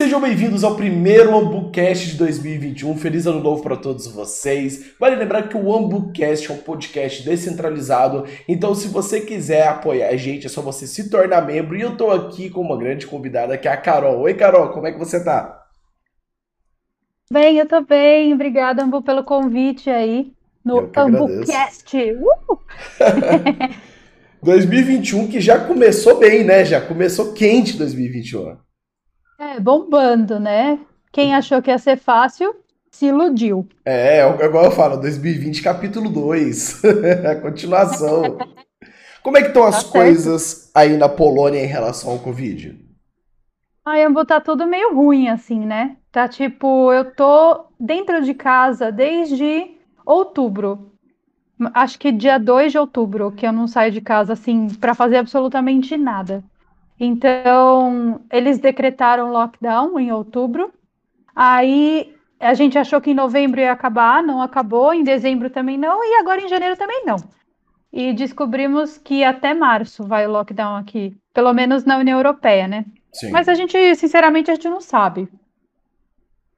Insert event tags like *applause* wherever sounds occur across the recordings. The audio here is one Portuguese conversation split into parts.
Sejam bem-vindos ao primeiro AmbuCast de 2021. Feliz ano novo para todos vocês. Vale lembrar que o AmbuCast é um podcast descentralizado, então se você quiser apoiar a gente, é só você se tornar membro. E eu tô aqui com uma grande convidada, que é a Carol. Oi, Carol, como é que você tá? Bem, eu tô bem. Obrigada, Ambu, pelo convite aí no AmbuCast. *laughs* Uh! 2021 que já começou bem, né? Já começou quente 2021. É, bombando, né? Quem achou que ia ser fácil, se iludiu. É, é igual eu falo, 2020 capítulo 2, *laughs* a continuação. Como é que estão as tá coisas aí na Polônia em relação ao Covid? Ai, Ambo, tá tudo meio ruim, assim, né? Tá tipo, eu tô dentro de casa desde outubro. Acho que dia 2 de outubro, que eu não saio de casa, assim, para fazer absolutamente nada. Então, eles decretaram lockdown em outubro. Aí a gente achou que em novembro ia acabar, não acabou, em dezembro também não, e agora em janeiro também não. E descobrimos que até março vai o lockdown aqui, pelo menos na União Europeia, né? Sim. Mas a gente, sinceramente, a gente não sabe.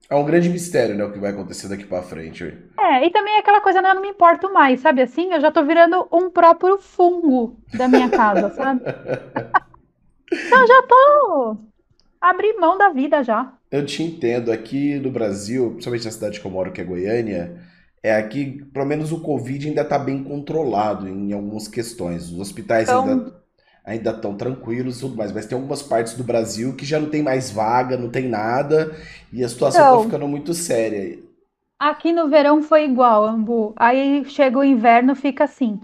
É um grande mistério, né, o que vai acontecer daqui para frente. É, e também aquela coisa, né, eu não me importo mais, sabe assim? Eu já tô virando um próprio fungo da minha casa, sabe? *laughs* Eu já tô abri mão da vida já. Eu te entendo. Aqui no Brasil, principalmente na cidade que eu moro, que é Goiânia, é aqui, pelo menos o Covid ainda está bem controlado em algumas questões. Os hospitais então... ainda ainda estão tranquilos e tudo mais, mas tem algumas partes do Brasil que já não tem mais vaga, não tem nada, e a situação está então, ficando muito séria. Aqui no verão foi igual, Ambu. Aí chega o inverno, fica assim.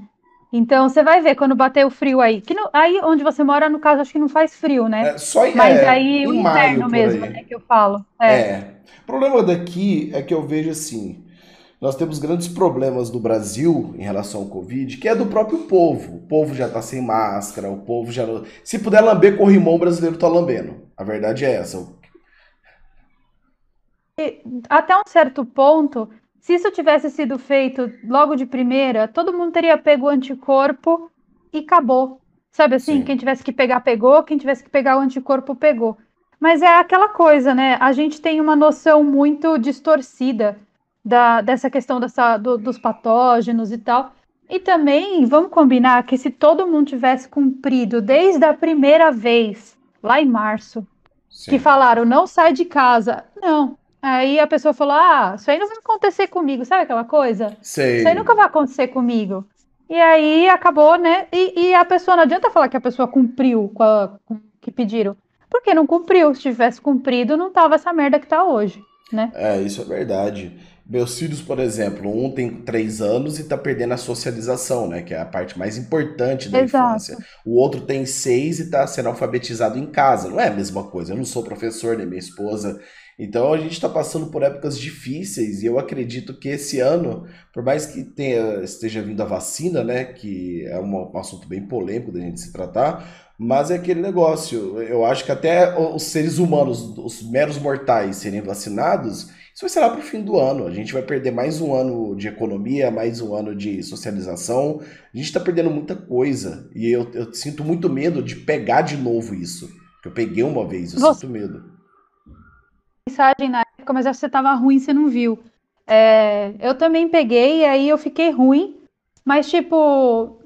Então você vai ver quando bater o frio aí. Que no, aí onde você mora, no caso, acho que não faz frio, né? É, só Mas é, aí o inverno mesmo, aí. né, que eu falo. É. é. O problema daqui é que eu vejo assim. Nós temos grandes problemas no Brasil em relação ao Covid, que é do próprio povo. O povo já tá sem máscara, o povo já. Se puder lamber corrimão, o brasileiro tá lambendo. A verdade é essa. E, até um certo ponto, se isso tivesse sido feito logo de primeira, todo mundo teria pego o anticorpo e acabou. Sabe assim? Sim. Quem tivesse que pegar, pegou. Quem tivesse que pegar o anticorpo, pegou. Mas é aquela coisa, né? A gente tem uma noção muito distorcida da, dessa questão dessa, do, dos patógenos e tal. E também, vamos combinar que se todo mundo tivesse cumprido desde a primeira vez, lá em março, Sim. que falaram não sai de casa. Não, Aí a pessoa falou: Ah, isso aí não vai acontecer comigo, sabe aquela coisa? Sei. Isso aí nunca vai acontecer comigo. E aí acabou, né? E, e a pessoa não adianta falar que a pessoa cumpriu com, a, com o que pediram. Porque não cumpriu. Se tivesse cumprido, não tava essa merda que tá hoje, né? É, isso é verdade. Meus filhos, por exemplo, um tem três anos e tá perdendo a socialização, né? Que é a parte mais importante da Exato. infância. O outro tem seis e tá sendo alfabetizado em casa. Não é a mesma coisa. Eu não sou professor, nem minha esposa. Então a gente está passando por épocas difíceis e eu acredito que esse ano, por mais que tenha, esteja vindo a vacina, né, que é um, um assunto bem polêmico da gente se tratar, mas é aquele negócio. Eu acho que até os seres humanos, os meros mortais, serem vacinados, isso vai ser lá para o fim do ano. A gente vai perder mais um ano de economia, mais um ano de socialização. A gente está perdendo muita coisa e eu, eu, sinto muito medo de pegar de novo isso. Eu peguei uma vez, eu Você... sinto medo mensagem na época, mas acho que você tava ruim, você não viu. É, eu também peguei, aí eu fiquei ruim, mas tipo,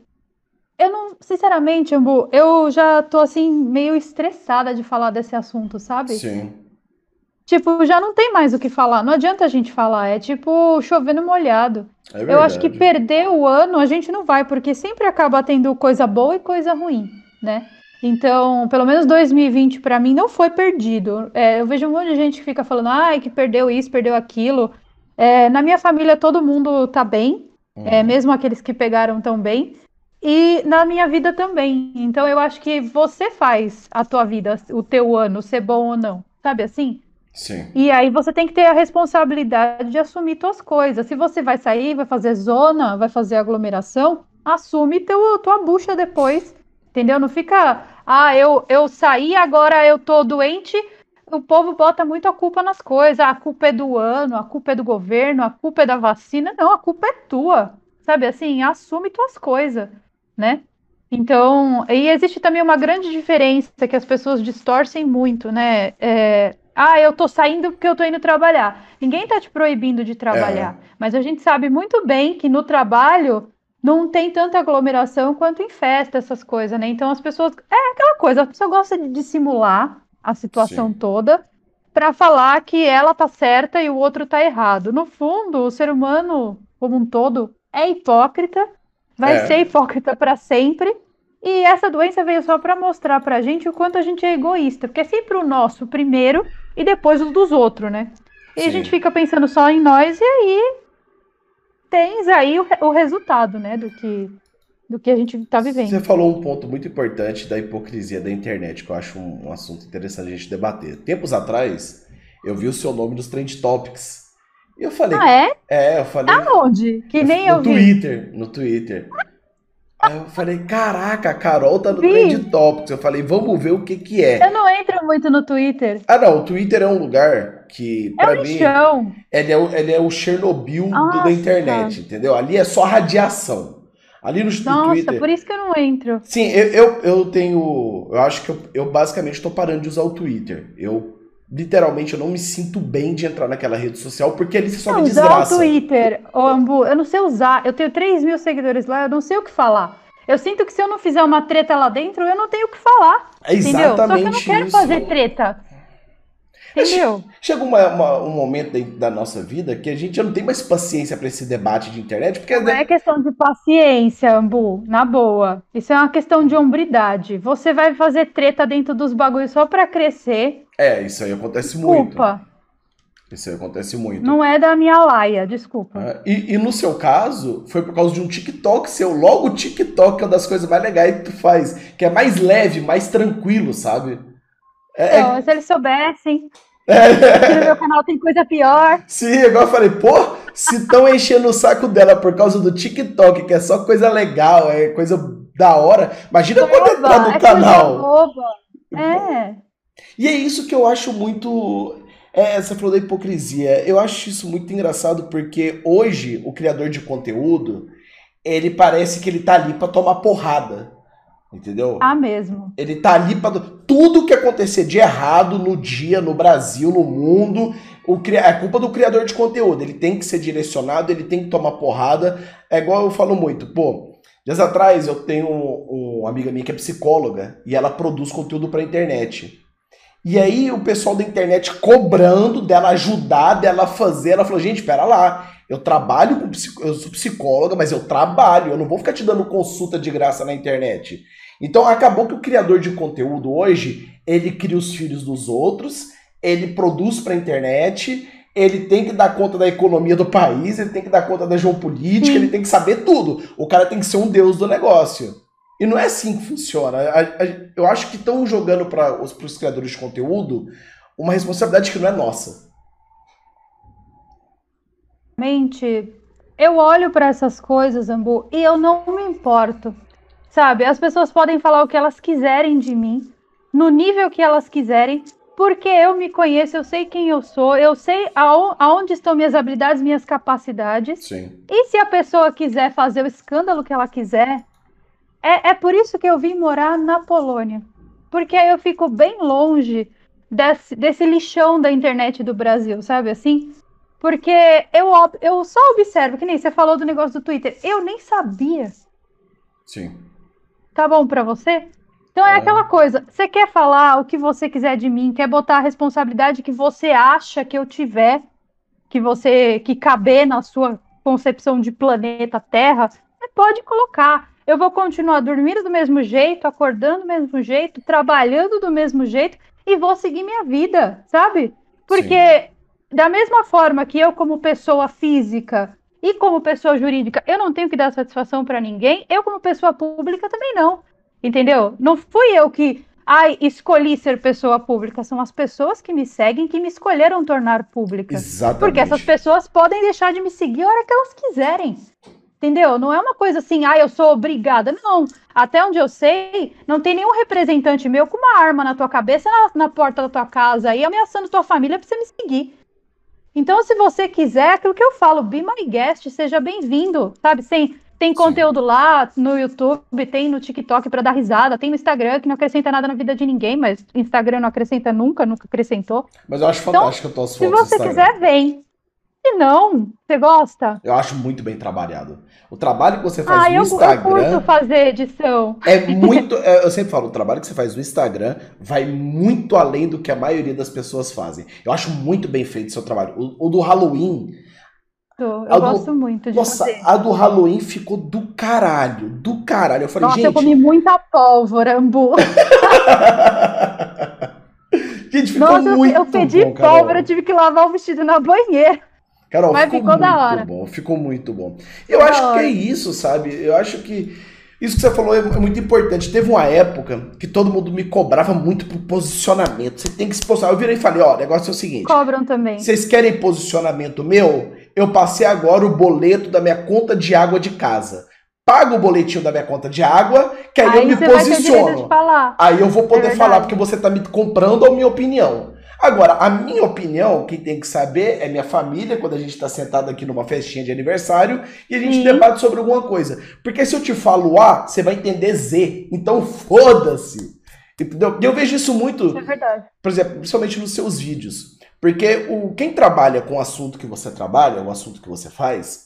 eu não, sinceramente, Ambu, eu já tô assim, meio estressada de falar desse assunto, sabe? Sim. Tipo, já não tem mais o que falar, não adianta a gente falar, é tipo chovendo molhado. É eu acho que perder o ano a gente não vai, porque sempre acaba tendo coisa boa e coisa ruim, né? Então, pelo menos 2020 para mim não foi perdido. É, eu vejo um monte de gente que fica falando, ai, que perdeu isso, perdeu aquilo. É, na minha família todo mundo tá bem, uhum. é, mesmo aqueles que pegaram tão bem. E na minha vida também. Então eu acho que você faz a tua vida, o teu ano, ser bom ou não. Sabe assim? Sim. E aí você tem que ter a responsabilidade de assumir tuas coisas. Se você vai sair, vai fazer zona, vai fazer aglomeração, assume teu, tua bucha depois Entendeu? Não fica, ah, eu, eu saí, agora eu tô doente. O povo bota muito a culpa nas coisas. Ah, a culpa é do ano, a culpa é do governo, a culpa é da vacina. Não, a culpa é tua. Sabe assim? Assume tuas coisas, né? Então, e existe também uma grande diferença que as pessoas distorcem muito, né? É, Ah, eu tô saindo porque eu tô indo trabalhar. Ninguém tá te proibindo de trabalhar. É. Mas a gente sabe muito bem que no trabalho não tem tanta aglomeração quanto em festa, essas coisas, né? Então as pessoas. É aquela coisa, a pessoa gosta de dissimular a situação Sim. toda para falar que ela tá certa e o outro tá errado. No fundo, o ser humano, como um todo, é hipócrita, vai é. ser hipócrita para sempre. E essa doença veio só para mostrar pra gente o quanto a gente é egoísta, porque é sempre o nosso primeiro e depois os dos outros, né? E Sim. a gente fica pensando só em nós e aí tens aí o, o resultado, né, do que do que a gente está vivendo. Você falou um ponto muito importante da hipocrisia da internet, que eu acho um, um, assunto interessante a gente debater. Tempos atrás, eu vi o seu nome nos Trend Topics. E eu falei. Ah, é? É, eu falei. Aonde? Que nem eu, no vi. No Twitter. No Twitter. Aí eu falei, caraca, a Carol tá no Vi. Trend Topics. Eu falei, vamos ver o que que é. Eu não entro muito no Twitter. Ah, não, o Twitter é um lugar que, é pra um mim, chão. Ele, é, o, ele é o Chernobyl Nossa. da internet, entendeu? Ali é só radiação. Ali no, Nossa, no Twitter. por isso que eu não entro. Sim, eu, eu, eu tenho. Eu acho que eu, eu basicamente tô parando de usar o Twitter. Eu literalmente eu não me sinto bem de entrar naquela rede social porque ele só não, me desgraça. Usar o Twitter, ô Ambu, eu não sei usar. Eu tenho 3 mil seguidores lá, eu não sei o que falar. Eu sinto que se eu não fizer uma treta lá dentro, eu não tenho o que falar. É entendeu? Só que eu não quero isso. fazer treta. Entendeu? Chega uma, uma, um momento da nossa vida que a gente já não tem mais paciência para esse debate de internet. Porque não é questão de paciência, Ambu, na boa. Isso é uma questão de hombridade. Você vai fazer treta dentro dos bagulhos só para crescer. É, isso aí acontece desculpa. muito. Desculpa. Isso aí acontece muito. Não é da minha laia, desculpa. É, e, e, no seu caso, foi por causa de um TikTok seu. Logo o TikTok é uma das coisas mais legais que tu faz. Que é mais leve, mais tranquilo, sabe? É, é, então, se eles soubessem. É. no meu canal tem coisa pior. Sim, agora eu falei, pô, se estão enchendo o saco dela por causa do TikTok, que é só coisa legal, é coisa da hora. Imagina boba, quando entrar no é canal. Boba. É. E é isso que eu acho muito. É, você falou da hipocrisia. Eu acho isso muito engraçado porque hoje o criador de conteúdo ele parece que ele tá ali para tomar porrada. Entendeu? Ah, mesmo. Ele tá ali para tudo que acontecer de errado no dia, no Brasil, no mundo, o é culpa do criador de conteúdo. Ele tem que ser direcionado, ele tem que tomar porrada. É igual eu falo muito, pô. Dias atrás eu tenho um, uma amiga minha que é psicóloga e ela produz conteúdo para internet. E aí o pessoal da internet cobrando dela ajudar, dela fazer, ela falou: "Gente, espera lá. Eu trabalho com eu sou psicóloga, mas eu trabalho, eu não vou ficar te dando consulta de graça na internet. Então acabou que o criador de conteúdo hoje, ele cria os filhos dos outros, ele produz para a internet, ele tem que dar conta da economia do país, ele tem que dar conta da geopolítica, ele tem que saber tudo. O cara tem que ser um deus do negócio. E não é assim que funciona. Eu acho que estão jogando para os criadores de conteúdo uma responsabilidade que não é nossa. Mente, eu olho para essas coisas, Ambu, e eu não me importo. Sabe? As pessoas podem falar o que elas quiserem de mim, no nível que elas quiserem, porque eu me conheço, eu sei quem eu sou, eu sei aonde estão minhas habilidades, minhas capacidades. Sim. E se a pessoa quiser fazer o escândalo que ela quiser, é, é por isso que eu vim morar na Polônia. Porque aí eu fico bem longe desse, desse lixão da internet do Brasil, sabe assim? Porque eu, eu só observo, que nem você falou do negócio do Twitter, eu nem sabia. Sim. Tá bom para você? Então é, é, aquela coisa, você quer falar o que você quiser de mim, quer botar a responsabilidade que você acha que eu tiver, que você que caber na sua concepção de planeta Terra, você pode colocar. Eu vou continuar dormindo do mesmo jeito, acordando do mesmo jeito, trabalhando do mesmo jeito e vou seguir minha vida, sabe? Porque Sim. da mesma forma que eu como pessoa física e como pessoa jurídica, eu não tenho que dar satisfação para ninguém. Eu, como pessoa pública, também não. Entendeu? Não fui eu que ai, escolhi ser pessoa pública. São as pessoas que me seguem que me escolheram tornar pública. Exatamente. Porque essas pessoas podem deixar de me seguir a hora que elas quiserem. Entendeu? Não é uma coisa assim, ah, eu sou obrigada. Não. Até onde eu sei, não tem nenhum representante meu com uma arma na tua cabeça na, na porta da tua casa aí ameaçando tua família pra você me seguir. Então, se você quiser, aquilo que eu falo, be my guest, seja bem-vindo, sabe? Sem, Tem conteúdo Sim. lá no YouTube, tem no TikTok para dar risada, tem no Instagram que não acrescenta nada na vida de ninguém, mas Instagram não acrescenta nunca, nunca acrescentou. Mas eu acho então, fantástico então, as fotos. Se você quiser, vem. Se não, você gosta? Eu acho muito bem trabalhado. O trabalho que você faz ah, no eu, Instagram. Eu curto fazer edição. É muito. É, eu sempre falo, o trabalho que você faz no Instagram vai muito além do que a maioria das pessoas fazem. Eu acho muito bem feito o seu trabalho. O, o do Halloween. Eu gosto muito de nossa, fazer. a do Halloween ficou do caralho. Do caralho. Eu falei, nossa, gente. eu comi muita pólvora, Ambu. *laughs* gente, ficou Nossa, muito eu pedi bom, pólvora, tive que lavar o vestido na banheira. Carol, Mas ficou, ficou muito da hora. bom, ficou muito bom. Eu acho que é isso, sabe? Eu acho que isso que você falou é muito importante. Teve uma época que todo mundo me cobrava muito pro posicionamento. Você tem que se posicionar. Eu virei e falei, ó, o negócio é o seguinte. Cobram também. Vocês querem posicionamento meu? Eu passei agora o boleto da minha conta de água de casa. Pago o boletinho da minha conta de água, que aí, aí eu me posiciono. Aí eu vou poder é falar porque você tá me comprando a minha opinião. Agora, a minha opinião, quem tem que saber é minha família, quando a gente está sentado aqui numa festinha de aniversário e a gente Sim. debate sobre alguma coisa. Porque se eu te falo A, você vai entender Z. Então foda-se. Entendeu? E eu vejo isso muito, é verdade. por exemplo, principalmente nos seus vídeos. Porque o, quem trabalha com o assunto que você trabalha, o assunto que você faz,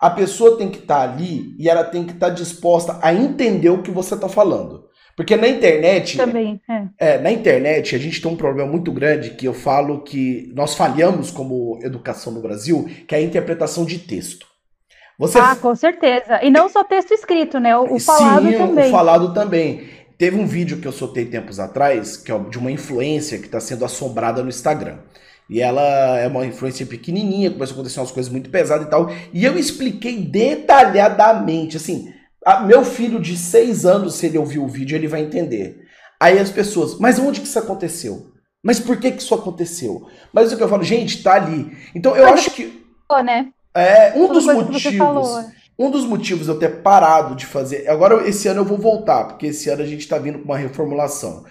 a pessoa tem que estar tá ali e ela tem que estar tá disposta a entender o que você está falando. Porque na internet. Também, é. é. Na internet, a gente tem um problema muito grande que eu falo que nós falhamos como educação no Brasil, que é a interpretação de texto. Você... Ah, com certeza. E não só texto escrito, né? O, o falado Sim, também. O falado também. Teve um vídeo que eu soltei tempos atrás, que é de uma influência que está sendo assombrada no Instagram. E ela é uma influência pequenininha, começou a acontecer umas coisas muito pesadas e tal. E eu expliquei detalhadamente, assim, ah, meu filho de seis anos, se ele ouvir o vídeo, ele vai entender. Aí as pessoas, mas onde que isso aconteceu? Mas por que que isso aconteceu? Mas o que eu falo, gente, tá ali. Então eu mas acho que. Né? É, um dos motivos. Um dos motivos de eu ter parado de fazer. Agora, esse ano eu vou voltar, porque esse ano a gente tá vindo com uma reformulação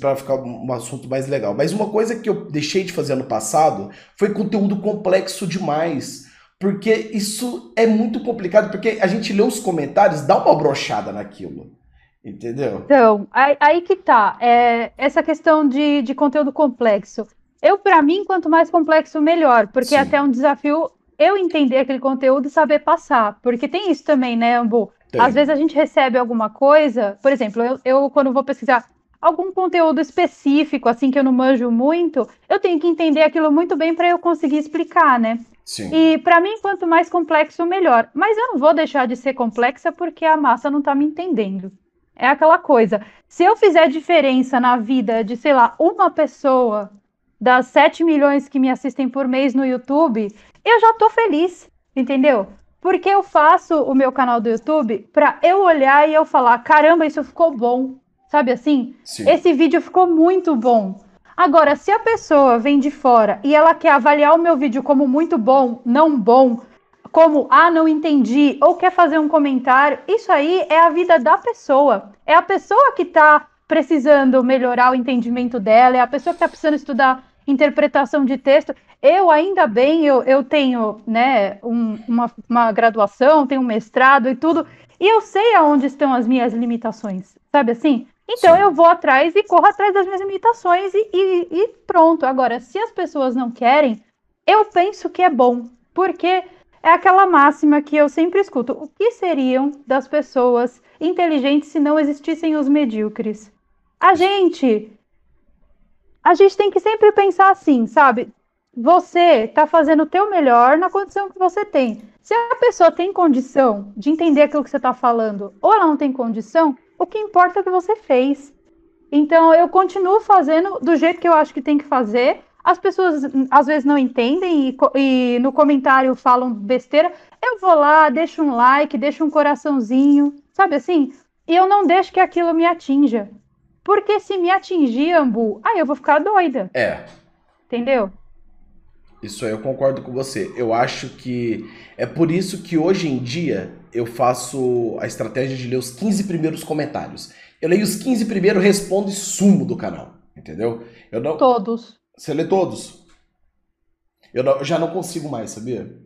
para ficar um assunto mais legal. Mas uma coisa que eu deixei de fazer ano passado foi conteúdo complexo demais. Porque isso é muito complicado, porque a gente lê os comentários, dá uma brochada naquilo. Entendeu? Então, aí, aí que tá. É, essa questão de, de conteúdo complexo. Eu, para mim, quanto mais complexo, melhor. Porque é Sim. até um desafio eu entender aquele conteúdo e saber passar. Porque tem isso também, né, Ambu? Tem. Às vezes a gente recebe alguma coisa, por exemplo, eu, eu quando vou pesquisar algum conteúdo específico, assim, que eu não manjo muito, eu tenho que entender aquilo muito bem para eu conseguir explicar, né? Sim. E para mim, quanto mais complexo, melhor. Mas eu não vou deixar de ser complexa porque a massa não tá me entendendo. É aquela coisa. Se eu fizer diferença na vida de, sei lá, uma pessoa das 7 milhões que me assistem por mês no YouTube, eu já tô feliz, entendeu? Porque eu faço o meu canal do YouTube para eu olhar e eu falar: caramba, isso ficou bom. Sabe assim? Sim. Esse vídeo ficou muito bom. Agora, se a pessoa vem de fora e ela quer avaliar o meu vídeo como muito bom, não bom, como ah, não entendi, ou quer fazer um comentário, isso aí é a vida da pessoa. É a pessoa que está precisando melhorar o entendimento dela, é a pessoa que está precisando estudar interpretação de texto. Eu, ainda bem, eu, eu tenho né, um, uma, uma graduação, tenho um mestrado e tudo, e eu sei aonde estão as minhas limitações, sabe assim? Então Sim. eu vou atrás e corro atrás das minhas limitações e, e, e, pronto. Agora, se as pessoas não querem, eu penso que é bom, porque é aquela máxima que eu sempre escuto: o que seriam das pessoas inteligentes se não existissem os medíocres? A gente, a gente tem que sempre pensar assim, sabe? Você está fazendo o teu melhor na condição que você tem. Se a pessoa tem condição de entender aquilo que você está falando, ou ela não tem condição, o que importa é o que você fez. Então eu continuo fazendo do jeito que eu acho que tem que fazer. As pessoas às vezes não entendem e, e no comentário falam besteira. Eu vou lá, deixo um like, deixo um coraçãozinho, sabe assim? E eu não deixo que aquilo me atinja. Porque se me atingir, Ambu, aí eu vou ficar doida. É. Entendeu? Isso aí eu concordo com você. Eu acho que é por isso que hoje em dia eu faço a estratégia de ler os 15 primeiros comentários. Eu leio os 15 primeiros, respondo e sumo do canal. Entendeu? Eu não... Todos. Você lê todos? Eu, não, eu já não consigo mais, sabia?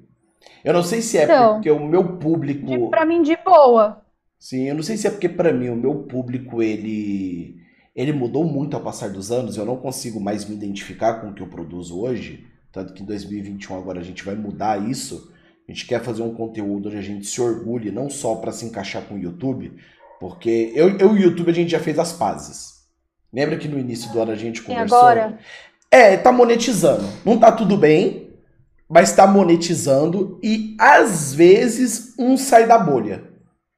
Eu não sei se é então, porque o meu público. Para mim, de boa. Sim, eu não sei se é porque para mim o meu público ele ele mudou muito ao passar dos anos. Eu não consigo mais me identificar com o que eu produzo hoje. Tanto que em 2021 agora a gente vai mudar isso. A gente quer fazer um conteúdo onde a gente se orgulhe, não só para se encaixar com o YouTube, porque eu, eu e o YouTube a gente já fez as pazes. Lembra que no início do ano a gente conversou? E agora? É, tá monetizando. Não tá tudo bem, mas tá monetizando e às vezes um sai da bolha.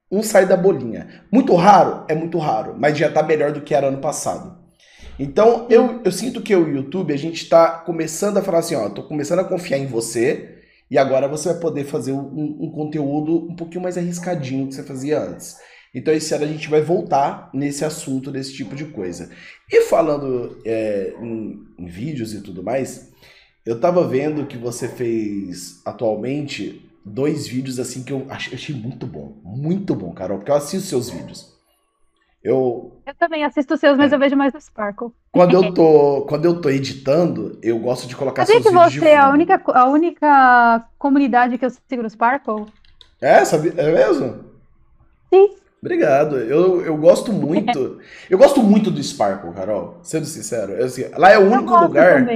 Um sai da bolinha. Muito raro? É muito raro, mas já tá melhor do que era ano passado. Então, eu, eu sinto que o YouTube, a gente tá começando a falar assim, ó, tô começando a confiar em você e agora você vai poder fazer um, um conteúdo um pouquinho mais arriscadinho que você fazia antes. Então esse ano a gente vai voltar nesse assunto, desse tipo de coisa. E falando é, em, em, vídeos e tudo mais, eu tava vendo que você fez atualmente dois vídeos assim que eu achei muito bom. Muito bom, Carol, porque eu assisto seus vídeos. Eu, eu também assisto seus, mas é. eu vejo mais no Sparkle. Quando eu *laughs* tô, quando eu tô editando, eu gosto de colocar Sabia seus que você é a única, a única comunidade que eu sigo no Sparkle? É, sabe? É mesmo? Sim. Obrigado. Eu, eu gosto muito. eu gosto muito do Sparkle, Carol. Sendo sincero. Eu, assim, lá é o único lugar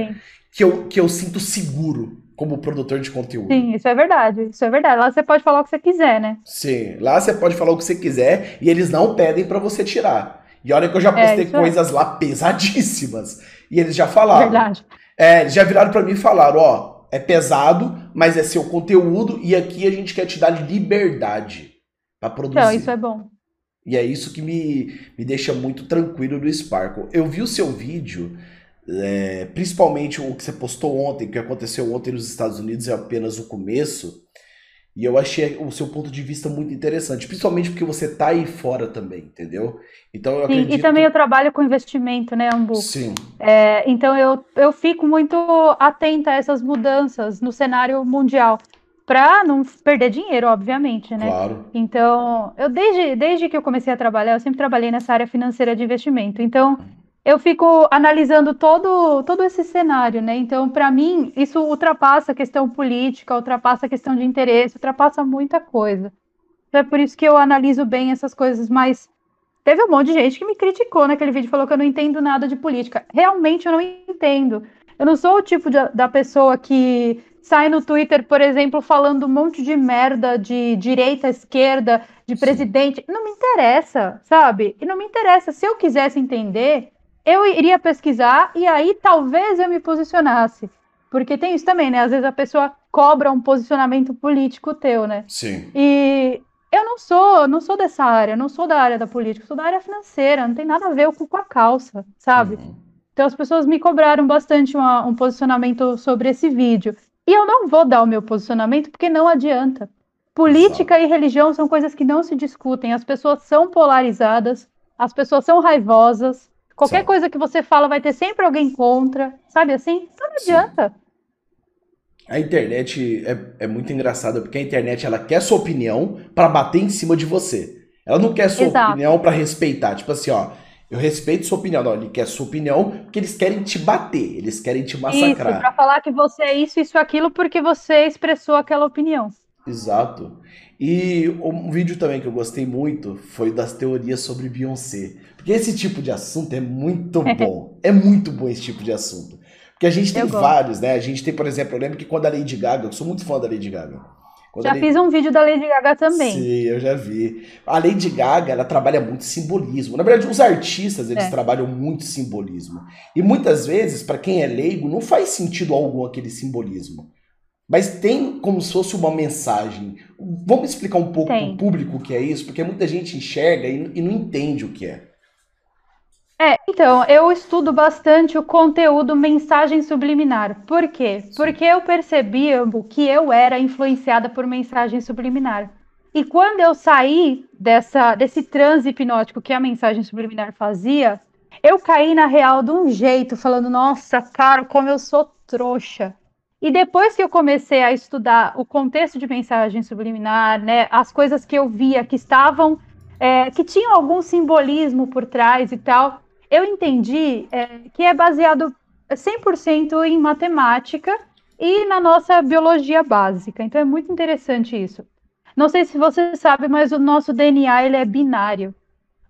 que eu, que eu sinto seguro como produtor de conteúdo. Sim, isso é verdade. Isso é verdade. Lá você pode falar o que você quiser, né? Sim, lá você pode falar o que você quiser e eles não pedem para você tirar. E olha que eu já é, postei é, coisas é. lá pesadíssimas. E eles já falaram. Verdade. É, eles já viraram para mim e falaram, ó, é pesado, mas é seu conteúdo e aqui a gente quer te dar liberdade para produzir. Então, isso é bom. E é isso que me, me deixa muito tranquilo no Sparkle. Eu vi o seu vídeo, é, principalmente o que você postou ontem, que aconteceu ontem nos Estados Unidos, é apenas o começo. E eu achei o seu ponto de vista muito interessante, principalmente porque você tá aí fora também, entendeu? Então eu Sim, acredito... E também eu trabalho com investimento, né, Ambu? Sim. É, então eu, eu fico muito atenta a essas mudanças no cenário mundial para não perder dinheiro, obviamente, né? Claro. Então, eu desde, desde que eu comecei a trabalhar, eu sempre trabalhei nessa área financeira de investimento. Então, eu fico analisando todo, todo esse cenário, né? Então, para mim, isso ultrapassa a questão política, ultrapassa a questão de interesse, ultrapassa muita coisa. Então, é por isso que eu analiso bem essas coisas, mas teve um monte de gente que me criticou naquele vídeo, falou que eu não entendo nada de política. Realmente eu não entendo. Eu não sou o tipo de, da pessoa que sai no Twitter, por exemplo, falando um monte de merda de direita, esquerda, de presidente. Sim. Não me interessa, sabe? E não me interessa. Se eu quisesse entender, eu iria pesquisar e aí talvez eu me posicionasse. Porque tem isso também, né? Às vezes a pessoa cobra um posicionamento político teu, né? Sim. E eu não sou, não sou dessa área, não sou da área da política, sou da área financeira, não tem nada a ver com a calça, sabe? Uhum. Então as pessoas me cobraram bastante uma, um posicionamento sobre esse vídeo. E eu não vou dar o meu posicionamento porque não adianta. Política Exato. e religião são coisas que não se discutem. As pessoas são polarizadas, as pessoas são raivosas. Qualquer Sim. coisa que você fala vai ter sempre alguém contra, sabe assim? Então não adianta. A internet é, é muito engraçada porque a internet ela quer sua opinião para bater em cima de você. Ela não quer sua Exato. opinião para respeitar. Tipo assim, ó, eu respeito sua opinião. Não, ele quer sua opinião porque eles querem te bater, eles querem te massacrar. Isso, pra falar que você é isso, isso, aquilo, porque você expressou aquela opinião. Exato. E um vídeo também que eu gostei muito foi das teorias sobre Beyoncé. Porque esse tipo de assunto é muito *laughs* bom. é muito bom esse tipo de assunto. Porque a gente tem vários, né? A gente tem, por exemplo, eu lembro que quando a Lady Gaga, eu sou muito fã da Lady Gaga. Quando já Lady... fiz um vídeo da Lady Gaga também. Sim, eu já vi. A Lady Gaga, ela trabalha muito simbolismo. Na verdade, os artistas, eles é. trabalham muito simbolismo. E muitas vezes, para quem é leigo, não faz sentido algum aquele simbolismo. Mas tem como se fosse uma mensagem. Vamos explicar um pouco para o público o que é isso? Porque muita gente enxerga e, e não entende o que é. É, então, eu estudo bastante o conteúdo mensagem subliminar. Por quê? Porque eu percebi que eu era influenciada por mensagem subliminar. E quando eu saí dessa, desse transe hipnótico que a mensagem subliminar fazia, eu caí na real de um jeito, falando, nossa, cara, como eu sou trouxa. E depois que eu comecei a estudar o contexto de mensagem subliminar, né, as coisas que eu via que estavam, é, que tinham algum simbolismo por trás e tal, eu entendi é, que é baseado 100% em matemática e na nossa biologia básica. Então é muito interessante isso. Não sei se você sabe, mas o nosso DNA ele é binário.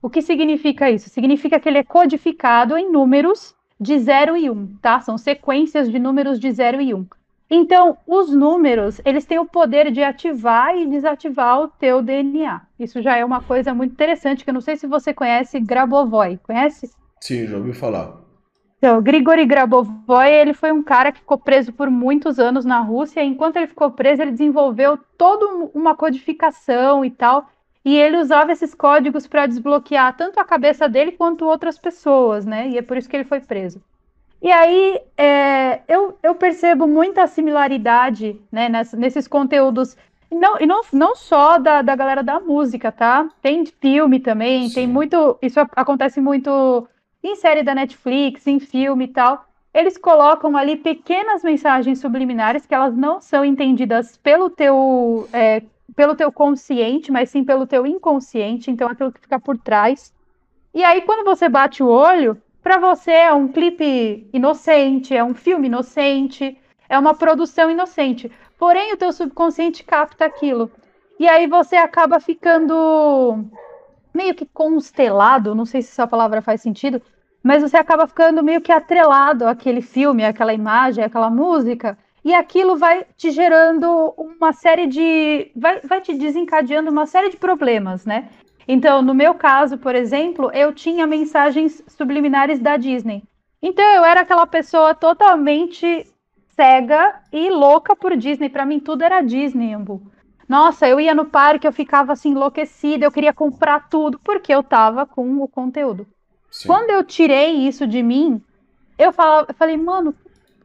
O que significa isso? Significa que ele é codificado em números de 0 e 1, um, tá? São sequências de números de 0 e 1. Um. Então, os números, eles têm o poder de ativar e desativar o teu DNA. Isso já é uma coisa muito interessante, que eu não sei se você conhece Grabovoi. Conhece? Sim, já ouvi falar. Então, Grigori Grabovoi, ele foi um cara que ficou preso por muitos anos na Rússia. E enquanto ele ficou preso, ele desenvolveu toda uma codificação e tal. E ele usava esses códigos para desbloquear tanto a cabeça dele quanto outras pessoas, né? E é por isso que ele foi preso. E aí é, eu, eu percebo muita similaridade né, nessa, nesses conteúdos. Não, e não, não só da, da galera da música, tá? Tem filme também, Sim. tem muito. Isso acontece muito em série da Netflix, em filme e tal. Eles colocam ali pequenas mensagens subliminares que elas não são entendidas pelo teu, é, pelo teu consciente, mas sim pelo teu inconsciente, então aquilo que fica por trás. E aí, quando você bate o olho, para você é um clipe inocente, é um filme inocente, é uma produção inocente. Porém, o teu subconsciente capta aquilo. E aí você acaba ficando meio que constelado, não sei se essa palavra faz sentido, mas você acaba ficando meio que atrelado àquele filme, àquela imagem, àquela música, e aquilo vai te gerando uma série de. vai, vai te desencadeando uma série de problemas, né? Então, no meu caso, por exemplo, eu tinha mensagens subliminares da Disney. Então, eu era aquela pessoa totalmente cega e louca por Disney. Para mim, tudo era Disney, Ambu. Nossa, eu ia no parque, eu ficava assim enlouquecida, eu queria comprar tudo porque eu tava com o conteúdo. Sim. Quando eu tirei isso de mim, eu, falava, eu falei, mano,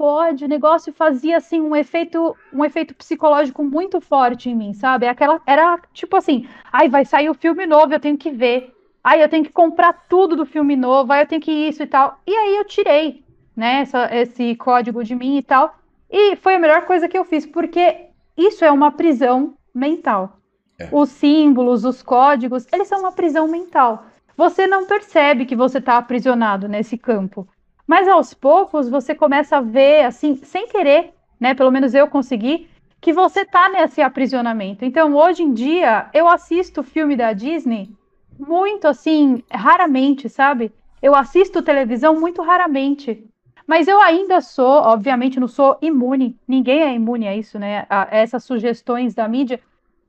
pode, o negócio fazia assim um efeito, um efeito psicológico muito forte em mim, sabe? Aquela era tipo assim, ai, vai sair o filme novo, eu tenho que ver. Ai, eu tenho que comprar tudo do filme novo, ai, eu tenho que isso e tal. E aí eu tirei, né, essa, esse código de mim e tal. E foi a melhor coisa que eu fiz, porque isso é uma prisão mental. É. Os símbolos, os códigos, eles são uma prisão mental. Você não percebe que você está aprisionado nesse campo. Mas aos poucos você começa a ver, assim, sem querer, né? Pelo menos eu consegui, que você tá nesse aprisionamento. Então, hoje em dia, eu assisto filme da Disney muito assim, raramente, sabe? Eu assisto televisão muito raramente. Mas eu ainda sou, obviamente, não sou imune. Ninguém é imune a isso, né? A essas sugestões da mídia.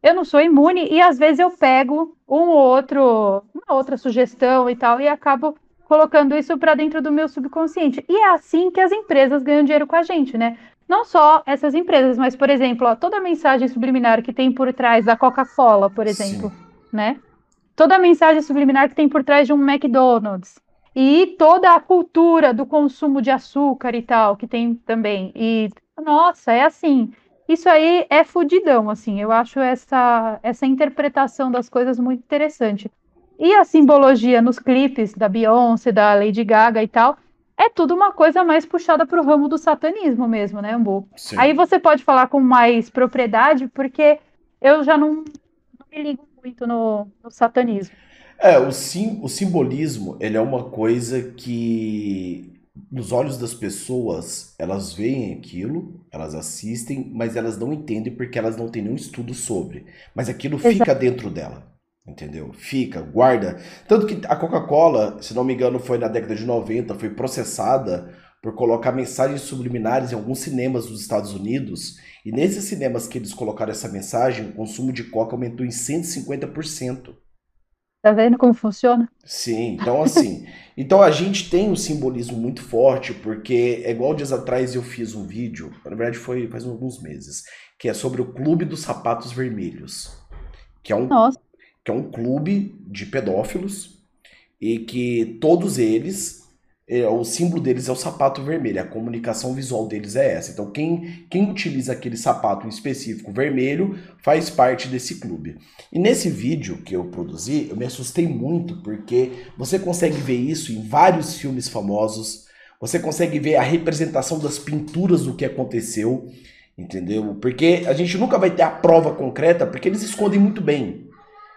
Eu não sou imune e às vezes eu pego um ou outro, uma outra sugestão e tal e acabo colocando isso para dentro do meu subconsciente. E é assim que as empresas ganham dinheiro com a gente, né? Não só essas empresas, mas, por exemplo, ó, toda a mensagem subliminar que tem por trás da Coca-Cola, por exemplo, Sim. né? Toda a mensagem subliminar que tem por trás de um McDonald's. E toda a cultura do consumo de açúcar e tal, que tem também. E, nossa, é assim. Isso aí é fudidão, assim. Eu acho essa, essa interpretação das coisas muito interessante. E a simbologia nos clipes da Beyoncé, da Lady Gaga e tal, é tudo uma coisa mais puxada para o ramo do satanismo mesmo, né, Ambu? Sim. Aí você pode falar com mais propriedade, porque eu já não, não me ligo muito no, no satanismo. É, o, sim, o simbolismo, ele é uma coisa que nos olhos das pessoas, elas veem aquilo, elas assistem, mas elas não entendem porque elas não têm nenhum estudo sobre. Mas aquilo Exato. fica dentro dela. Entendeu? Fica, guarda. Tanto que a Coca-Cola, se não me engano, foi na década de 90, foi processada por colocar mensagens subliminares em alguns cinemas dos Estados Unidos. E nesses cinemas que eles colocaram essa mensagem, o consumo de coca aumentou em 150%. Tá vendo como funciona? Sim, então assim. *laughs* então a gente tem um simbolismo muito forte, porque é igual dias atrás eu fiz um vídeo, na verdade foi faz alguns meses, que é sobre o Clube dos Sapatos Vermelhos. Que é um, Nossa que é um clube de pedófilos e que todos eles, é, o símbolo deles é o sapato vermelho, a comunicação visual deles é essa. Então quem, quem utiliza aquele sapato específico vermelho faz parte desse clube. E nesse vídeo que eu produzi, eu me assustei muito porque você consegue ver isso em vários filmes famosos, você consegue ver a representação das pinturas do que aconteceu, entendeu? Porque a gente nunca vai ter a prova concreta, porque eles escondem muito bem.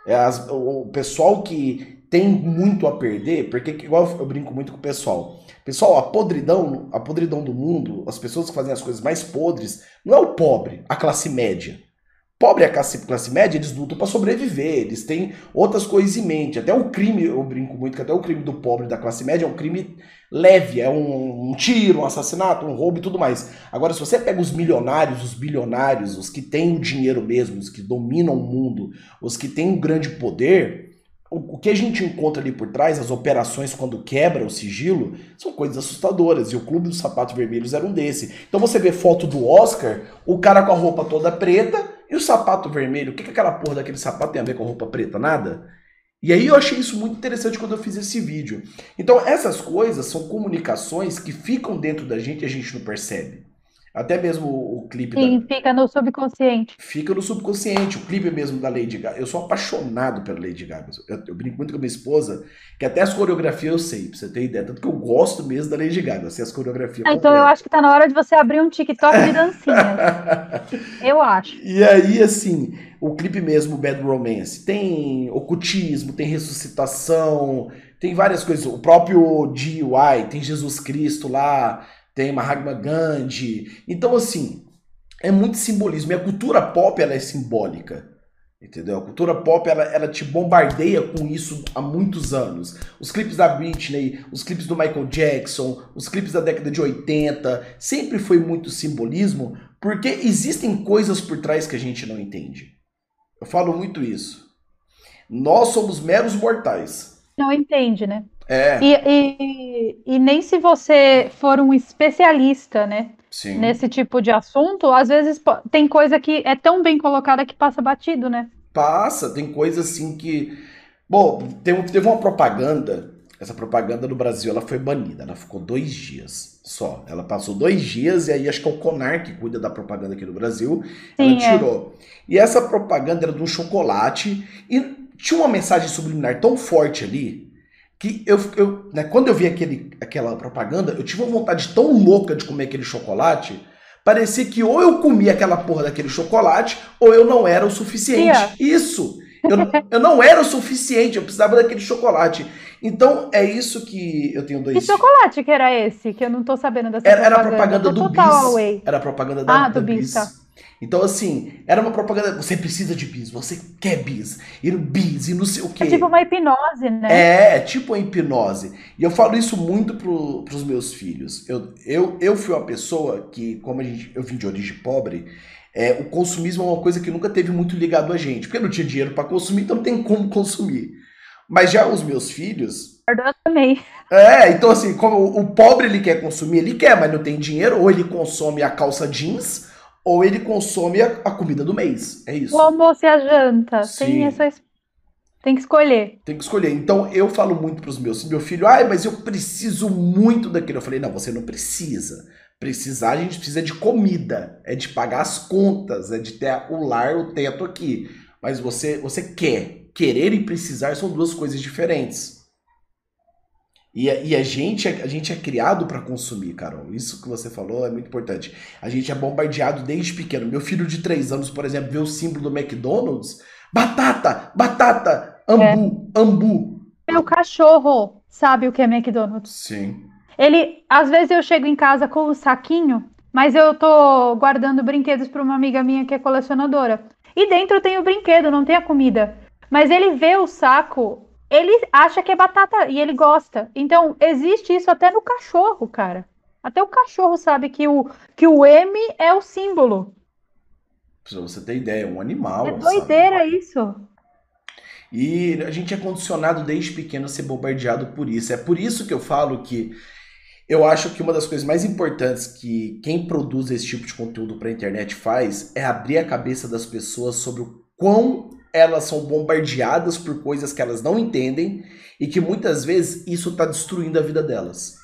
É, as, o pessoal que tem muito a perder, porque igual eu brinco muito com o pessoal. Pessoal, a podridão, a podridão do mundo, as pessoas que fazem as coisas mais podres, não é o pobre, a classe média. Pobre é a classe, classe média, eles lutam para sobreviver, eles têm outras coisas em mente. Até o crime, eu brinco muito que até o crime do pobre da classe média é um crime leve, é um, um tiro, um assassinato, um roubo e tudo mais. Agora, se você pega os milionários, os bilionários, os que têm o dinheiro mesmo, os que dominam o mundo, os que têm um grande poder, o, que a gente encontra ali por trás, as operações quando quebra o sigilo, são coisas assustadoras. E o Clube dos Sapatos Vermelhos era um desse. Então você vê foto do Oscar, o cara com a roupa toda preta e o sapato vermelho. O que, que aquela porra daquele sapato tem a ver com a roupa preta? Nada. E aí eu achei isso muito interessante quando eu fiz esse vídeo. Então essas coisas são comunicações que ficam dentro da gente e a gente não percebe. Até mesmo o clipe Sim, da... fica no subconsciente. Fica no subconsciente. O clipe mesmo da Lady Gaga. Eu sou apaixonado pela Lady Gaga. Eu, eu brinco muito com a minha esposa, que até as coreografias eu sei, pra você ter ideia. Tanto que eu gosto mesmo da Lady Gaga, sei as coreografias. Ah, então eu acho que tá na hora de você abrir um TikTok de dancinha. *laughs* eu acho. E aí, assim, o clipe mesmo, Bad Romance, tem ocultismo, tem ressuscitação, tem várias coisas. O próprio DIY, tem Jesus Cristo lá tem Mahatma Gandhi. Então, assim, é muito simbolismo. E a cultura pop ela é simbólica. Entendeu? A cultura pop ela, ela te bombardeia com isso há muitos anos. Os clipes da Britney, os clipes do Michael Jackson, os clipes da década de 80, sempre foi muito simbolismo, porque existem coisas por trás que a gente não entende. Eu falo muito isso. Nós somos meros mortais. Não entende, né? É. E, e, e, nem se você for um especialista, né? Sim. Nesse tipo de assunto, às vezes tem coisa que é tão bem colocada que passa batido, né? Passa, tem coisa assim que. Bom, teve uma propaganda. Essa propaganda no Brasil ela foi banida. Ela ficou dois dias só. Ela passou dois dias e aí acho que é o Conar que cuida da propaganda aqui no Brasil. Sim, ela é. tirou. É. E essa propaganda era de um chocolate e tinha uma mensagem subliminar tão forte ali que eu, eu né, quando eu vi aquele, aquela propaganda, eu tive uma vontade tão louca de comer aquele chocolate, parecia que ou eu comia aquela porra daquele chocolate, ou eu não era o suficiente. Yeah. Isso! Eu, eu não era o suficiente, eu precisava daquele chocolate. Então, é isso que eu tenho dois... Que chocolate que era esse? Que eu não tô sabendo dessa era, propaganda. Era a propaganda do Bis. Era a propaganda da, ah, do Bis. Tá. Então, assim, era uma propaganda. Você precisa de bis, você quer bis, e no bis, e não sei o quê. É tipo uma hipnose, né? É, é tipo uma hipnose. E eu falo isso muito pro, pros meus filhos. Eu, eu, eu fui uma pessoa que, como a gente, eu vim de origem pobre, é, o consumismo é uma coisa que nunca teve muito ligado a gente. Porque não tinha dinheiro para consumir, então não tem como consumir. Mas já os meus filhos. Eu também. É, então assim, como o pobre ele quer consumir, ele quer, mas não tem dinheiro, ou ele consome a calça jeans ou ele consome a, a, comida do mês. É isso. O almoço e a janta. Sim. Tem essa tem que escolher. Tem que escolher. Então eu falo muito para os meus, meu filho, ai, mas eu preciso muito daquilo. Eu falei, não, você não precisa. Precisar, a gente precisa de comida, é de pagar as contas, é de ter o lar, o teto aqui. Mas você, você quer. Querer e precisar são duas coisas diferentes. E, a, e a, gente, a gente é criado para consumir, Carol. Isso que você falou é muito importante. A gente é bombardeado desde pequeno. Meu filho de 3 anos, por exemplo, vê o símbolo do McDonald's. Batata, batata, ambu, é. ambu. Meu cachorro sabe o que é McDonald's. Sim. Ele, às vezes eu chego em casa com o saquinho, mas eu tô guardando brinquedos para uma amiga minha que é colecionadora. E dentro tem o brinquedo, não tem a comida. Mas ele vê o saco ele acha que é batata e ele gosta. Então, existe isso até no cachorro, cara. Até o cachorro sabe que o, que o M é o símbolo. Pra você ter ideia, é um animal. É doideira sabe? isso. E a gente é condicionado desde pequeno a ser bombardeado por isso. É por isso que eu falo que eu acho que uma das coisas mais importantes que quem produz esse tipo de conteúdo para a internet faz é abrir a cabeça das pessoas sobre o quão elas são bombardeadas por coisas que elas não entendem e que muitas vezes isso está destruindo a vida delas.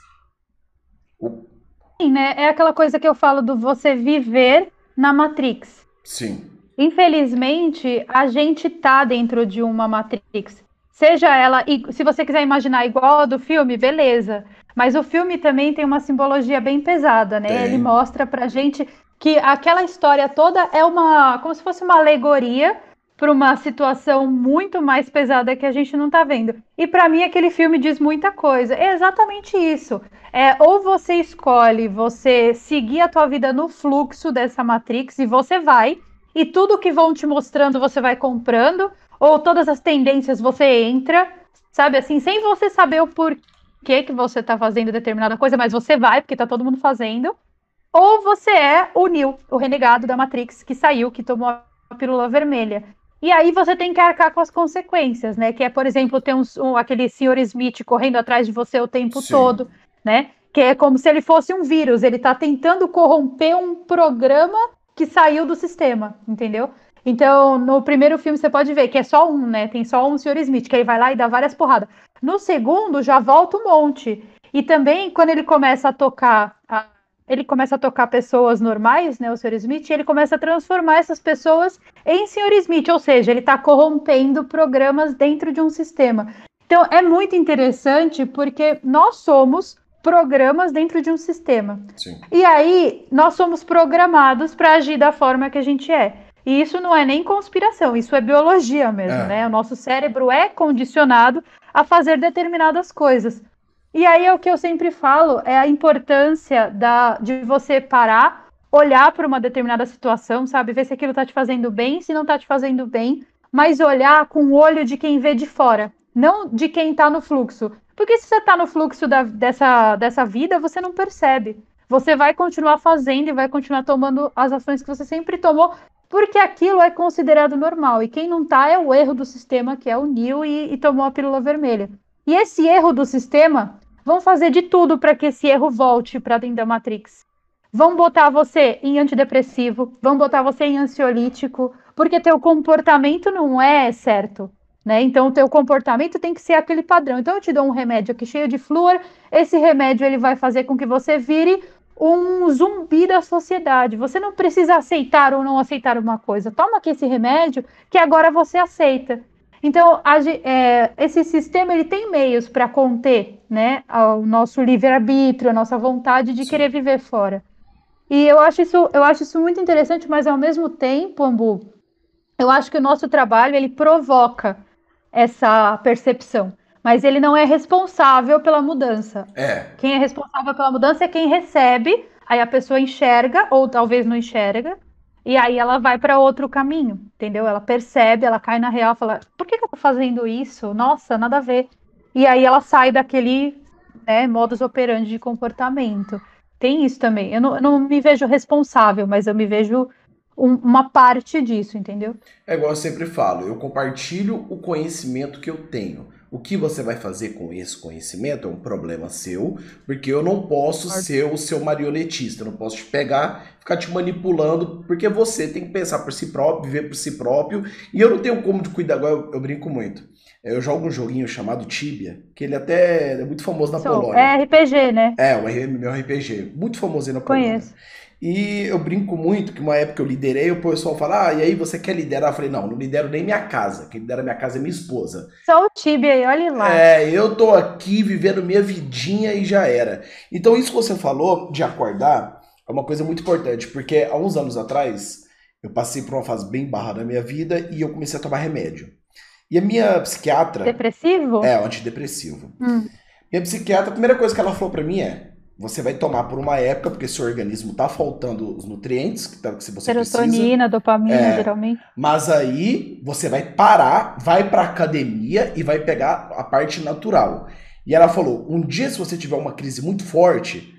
Sim, né? É aquela coisa que eu falo do você viver na Matrix. Sim. Infelizmente, a gente tá dentro de uma Matrix. Seja ela, e se você quiser imaginar igual a do filme, beleza. Mas o filme também tem uma simbologia bem pesada, né? Tem. Ele mostra pra gente que aquela história toda é uma, como se fosse uma alegoria para uma situação muito mais pesada que a gente não está vendo. E para mim aquele filme diz muita coisa. É exatamente isso. É ou você escolhe você seguir a tua vida no fluxo dessa Matrix e você vai e tudo que vão te mostrando você vai comprando ou todas as tendências você entra, sabe assim, sem você saber o porquê que você está fazendo determinada coisa, mas você vai porque está todo mundo fazendo. Ou você é o Neo, o renegado da Matrix que saiu, que tomou a pílula vermelha. E aí você tem que arcar com as consequências, né? Que é, por exemplo, ter um, um aquele Sr. Smith correndo atrás de você o tempo Sim. todo, né? Que é como se ele fosse um vírus, ele está tentando corromper um programa que saiu do sistema, entendeu? Então, no primeiro filme você pode ver que é só um, né? Tem só um Sr. Smith, que ele vai lá e dá várias porradas. No segundo, já volta um monte. E também, quando ele começa a tocar a ele começa a tocar pessoas normais, né, o Sr. Smith, e ele começa a transformar essas pessoas em Sr. Smith, ou seja, ele está corrompendo programas dentro de um sistema. Então é muito interessante porque nós somos programas dentro de um sistema. Sim. E aí nós somos programados para agir da forma que a gente é. E isso não é nem conspiração, isso é biologia mesmo, é. né? O nosso cérebro é condicionado a fazer determinadas coisas. E aí é o que eu sempre falo, é a importância da, de você parar, olhar para uma determinada situação, sabe? Ver se aquilo está te fazendo bem, se não está te fazendo bem, mas olhar com o olho de quem vê de fora, não de quem está no fluxo. Porque se você está no fluxo da, dessa, dessa vida, você não percebe. Você vai continuar fazendo e vai continuar tomando as ações que você sempre tomou, porque aquilo é considerado normal. E quem não está é o erro do sistema, que é o Neo, e, e tomou a pílula vermelha. E esse erro do sistema vão fazer de tudo para que esse erro volte para dentro da Matrix. Vão botar você em antidepressivo, vão botar você em ansiolítico, porque teu comportamento não é certo, né? Então o teu comportamento tem que ser aquele padrão. Então eu te dou um remédio aqui cheio de flúor, esse remédio ele vai fazer com que você vire um zumbi da sociedade. Você não precisa aceitar ou não aceitar uma coisa. Toma aqui esse remédio que agora você aceita. Então, a, é, esse sistema ele tem meios para conter né, o nosso livre-arbítrio, a nossa vontade de Sim. querer viver fora. E eu acho, isso, eu acho isso muito interessante, mas ao mesmo tempo, Ambu, eu acho que o nosso trabalho ele provoca essa percepção. Mas ele não é responsável pela mudança. É. Quem é responsável pela mudança é quem recebe, aí a pessoa enxerga, ou talvez não enxerga, e aí ela vai para outro caminho, entendeu? Ela percebe, ela cai na real, fala: por que, que eu tô fazendo isso? Nossa, nada a ver. E aí ela sai daquele né, modus operandi de comportamento. Tem isso também. Eu não, eu não me vejo responsável, mas eu me vejo um, uma parte disso, entendeu? É igual eu sempre falo: eu compartilho o conhecimento que eu tenho. O que você vai fazer com esse conhecimento é um problema seu, porque eu não posso ser o seu marionetista, eu não posso te pegar, ficar te manipulando, porque você tem que pensar por si próprio, viver por si próprio, e eu não tenho como te cuidar, agora eu, eu brinco muito. Eu jogo um joguinho chamado Tibia, que ele até é muito famoso na Polônia. É RPG, né? É, o meu RPG, muito famoso na Polônia. Conheço. E eu brinco muito que uma época eu liderei, o pessoal fala, ah, e aí você quer liderar? Eu falei, não, não lidero nem minha casa. Quem lidera minha casa é minha esposa. Só o Tibia aí, olha lá. É, eu tô aqui vivendo minha vidinha e já era. Então isso que você falou de acordar é uma coisa muito importante, porque há uns anos atrás eu passei por uma fase bem barra da minha vida e eu comecei a tomar remédio. E a minha psiquiatra... Depressivo? É, antidepressivo. Hum. Minha psiquiatra, a primeira coisa que ela falou para mim é, você vai tomar por uma época, porque seu organismo tá faltando os nutrientes que, tá, que você Serotonina, precisa. dopamina, é, geralmente. Mas aí você vai parar, vai pra academia e vai pegar a parte natural. E ela falou: um dia, se você tiver uma crise muito forte,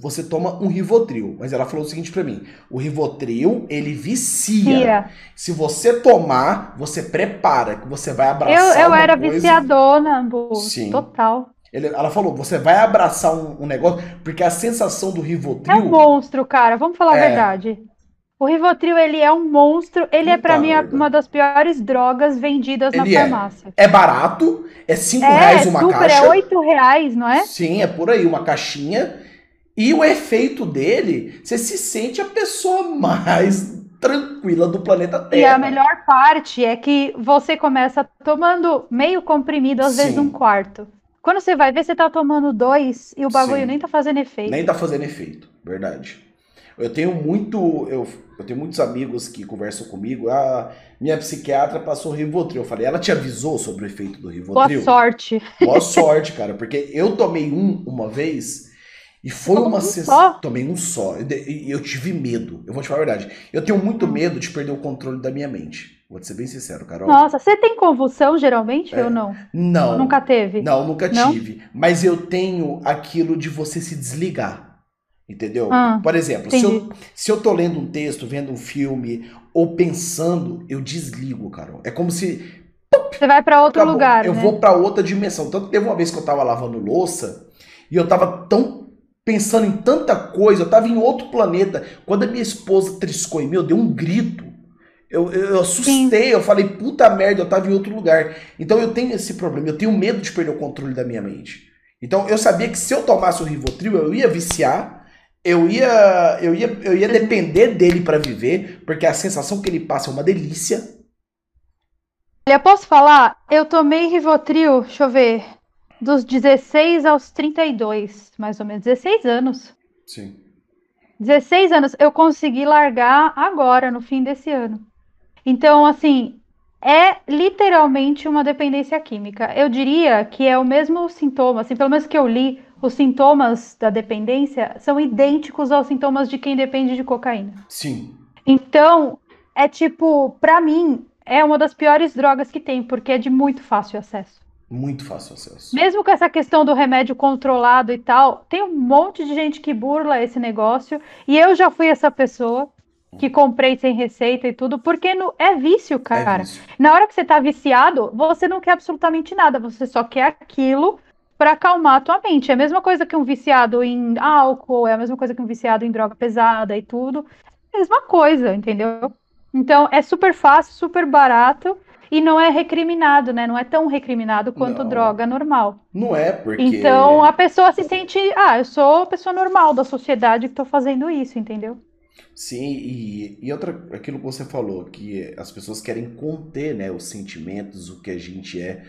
você toma um Rivotril. Mas ela falou o seguinte para mim: o Rivotril, ele vicia. Cia. Se você tomar, você prepara, que você vai abraçar. Eu, eu era coisa... viciadona, Sim. total. Ele, ela falou, você vai abraçar um, um, negócio, porque a sensação do Rivotril... É um monstro, cara, vamos falar é... a verdade. O Rivotril, ele é um monstro, ele é para mim uma das piores drogas vendidas ele na é. farmácia. É, barato, é 5 é, reais uma super, é caixa. É 8 reais, não é? Sim, é por aí, uma caixinha. E o efeito dele, você se sente a pessoa mais tranquila do planeta Terra. E a melhor parte é que você começa tomando meio comprimido, às Sim. vezes um quarto. Quando você vai ver, você tá tomando dois e o bagulho Sim. nem tá fazendo efeito. Nem tá fazendo efeito, verdade. Eu tenho muito. Eu, eu tenho muitos amigos que conversam comigo. A minha psiquiatra passou Rivotril. Eu falei, ela te avisou sobre o efeito do Rivotril? Boa sorte. Boa sorte, cara, porque eu tomei um uma vez e foi Tomou uma um sensação. Tomei um só. E eu tive medo. Eu vou te falar a verdade. Eu tenho muito hum. medo de perder o controle da minha mente. Vou ser bem sincero, Carol. Nossa, você tem convulsão geralmente é. ou não? Não. Nunca teve? Não, nunca não? tive. Mas eu tenho aquilo de você se desligar. Entendeu? Ah, Por exemplo, se eu, se eu tô lendo um texto, vendo um filme ou pensando, eu desligo, Carol. É como se. Você vai para outro acabou. lugar. Eu né? vou para outra dimensão. Tanto teve uma vez que eu tava lavando louça e eu tava tão pensando em tanta coisa, eu tava em outro planeta. Quando a minha esposa triscou em mim, eu dei um grito. Eu, eu, eu assustei, Sim. eu falei, puta merda, eu tava em outro lugar. Então eu tenho esse problema, eu tenho medo de perder o controle da minha mente. Então eu sabia que se eu tomasse o Rivotril, eu ia viciar, eu ia, eu ia, eu ia depender dele para viver, porque a sensação que ele passa é uma delícia. Eu posso falar? Eu tomei Rivotril, deixa eu ver, dos 16 aos 32, mais ou menos, 16 anos. Sim. 16 anos, eu consegui largar agora, no fim desse ano. Então, assim, é literalmente uma dependência química. Eu diria que é o mesmo sintoma, assim, pelo menos que eu li, os sintomas da dependência são idênticos aos sintomas de quem depende de cocaína. Sim. Então, é tipo, para mim, é uma das piores drogas que tem, porque é de muito fácil acesso. Muito fácil acesso. Mesmo com essa questão do remédio controlado e tal, tem um monte de gente que burla esse negócio, e eu já fui essa pessoa que comprei sem receita e tudo, porque no, é vício, é cara. É vício. Na hora que você tá viciado, você não quer absolutamente nada, você só quer aquilo para acalmar a tua mente. É a mesma coisa que um viciado em álcool, é a mesma coisa que um viciado em droga pesada e tudo. É a mesma coisa, entendeu? Então é super fácil, super barato e não é recriminado, né? Não é tão recriminado quanto não, droga normal. Não é, porque. Então a pessoa se sente, ah, eu sou a pessoa normal da sociedade que tô fazendo isso, entendeu? Sim, e, e outra, aquilo que você falou, que as pessoas querem conter, né, os sentimentos, o que a gente é.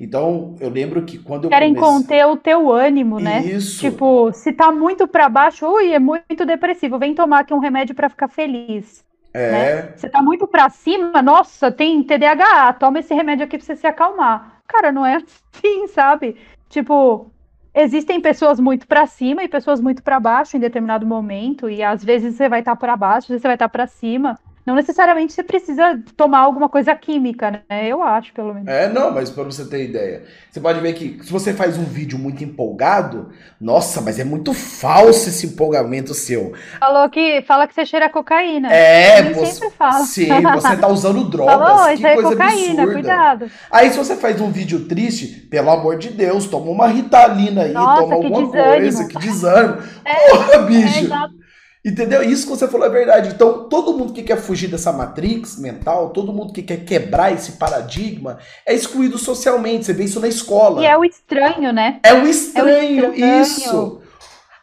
Então, eu lembro que quando eu Querem comecei... conter o teu ânimo, né? Isso. Tipo, se tá muito para baixo, ui, é muito depressivo, vem tomar aqui um remédio para ficar feliz. É. Né? Você tá muito para cima, nossa, tem TDAH, toma esse remédio aqui pra você se acalmar. Cara, não é *laughs* assim, sabe? Tipo, existem pessoas muito para cima e pessoas muito para baixo em determinado momento, e às vezes você vai estar tá para baixo, às vezes você vai estar tá para cima. Não necessariamente você precisa tomar alguma coisa química, né? Eu acho, pelo menos. É, não, mas para você ter ideia, você pode ver que se você faz um vídeo muito empolgado, nossa, mas é muito falso esse empolgamento seu. Falou que fala que você cheira cocaína. É, você sempre fala. Sim, você tá usando *laughs* drogas. Falou, que isso é coisa cocaína, absurda. cuidado. Aí se você faz um vídeo triste, pelo amor de Deus, toma uma Ritalina aí, nossa, toma alguma desânimo. coisa, que desânimo. É, Porra, bicho. É, Entendeu? Isso que você falou é verdade. Então, todo mundo que quer fugir dessa matrix mental, todo mundo que quer quebrar esse paradigma, é excluído socialmente. Você vê isso na escola. E é o estranho, né? É o estranho, é o estranho. isso.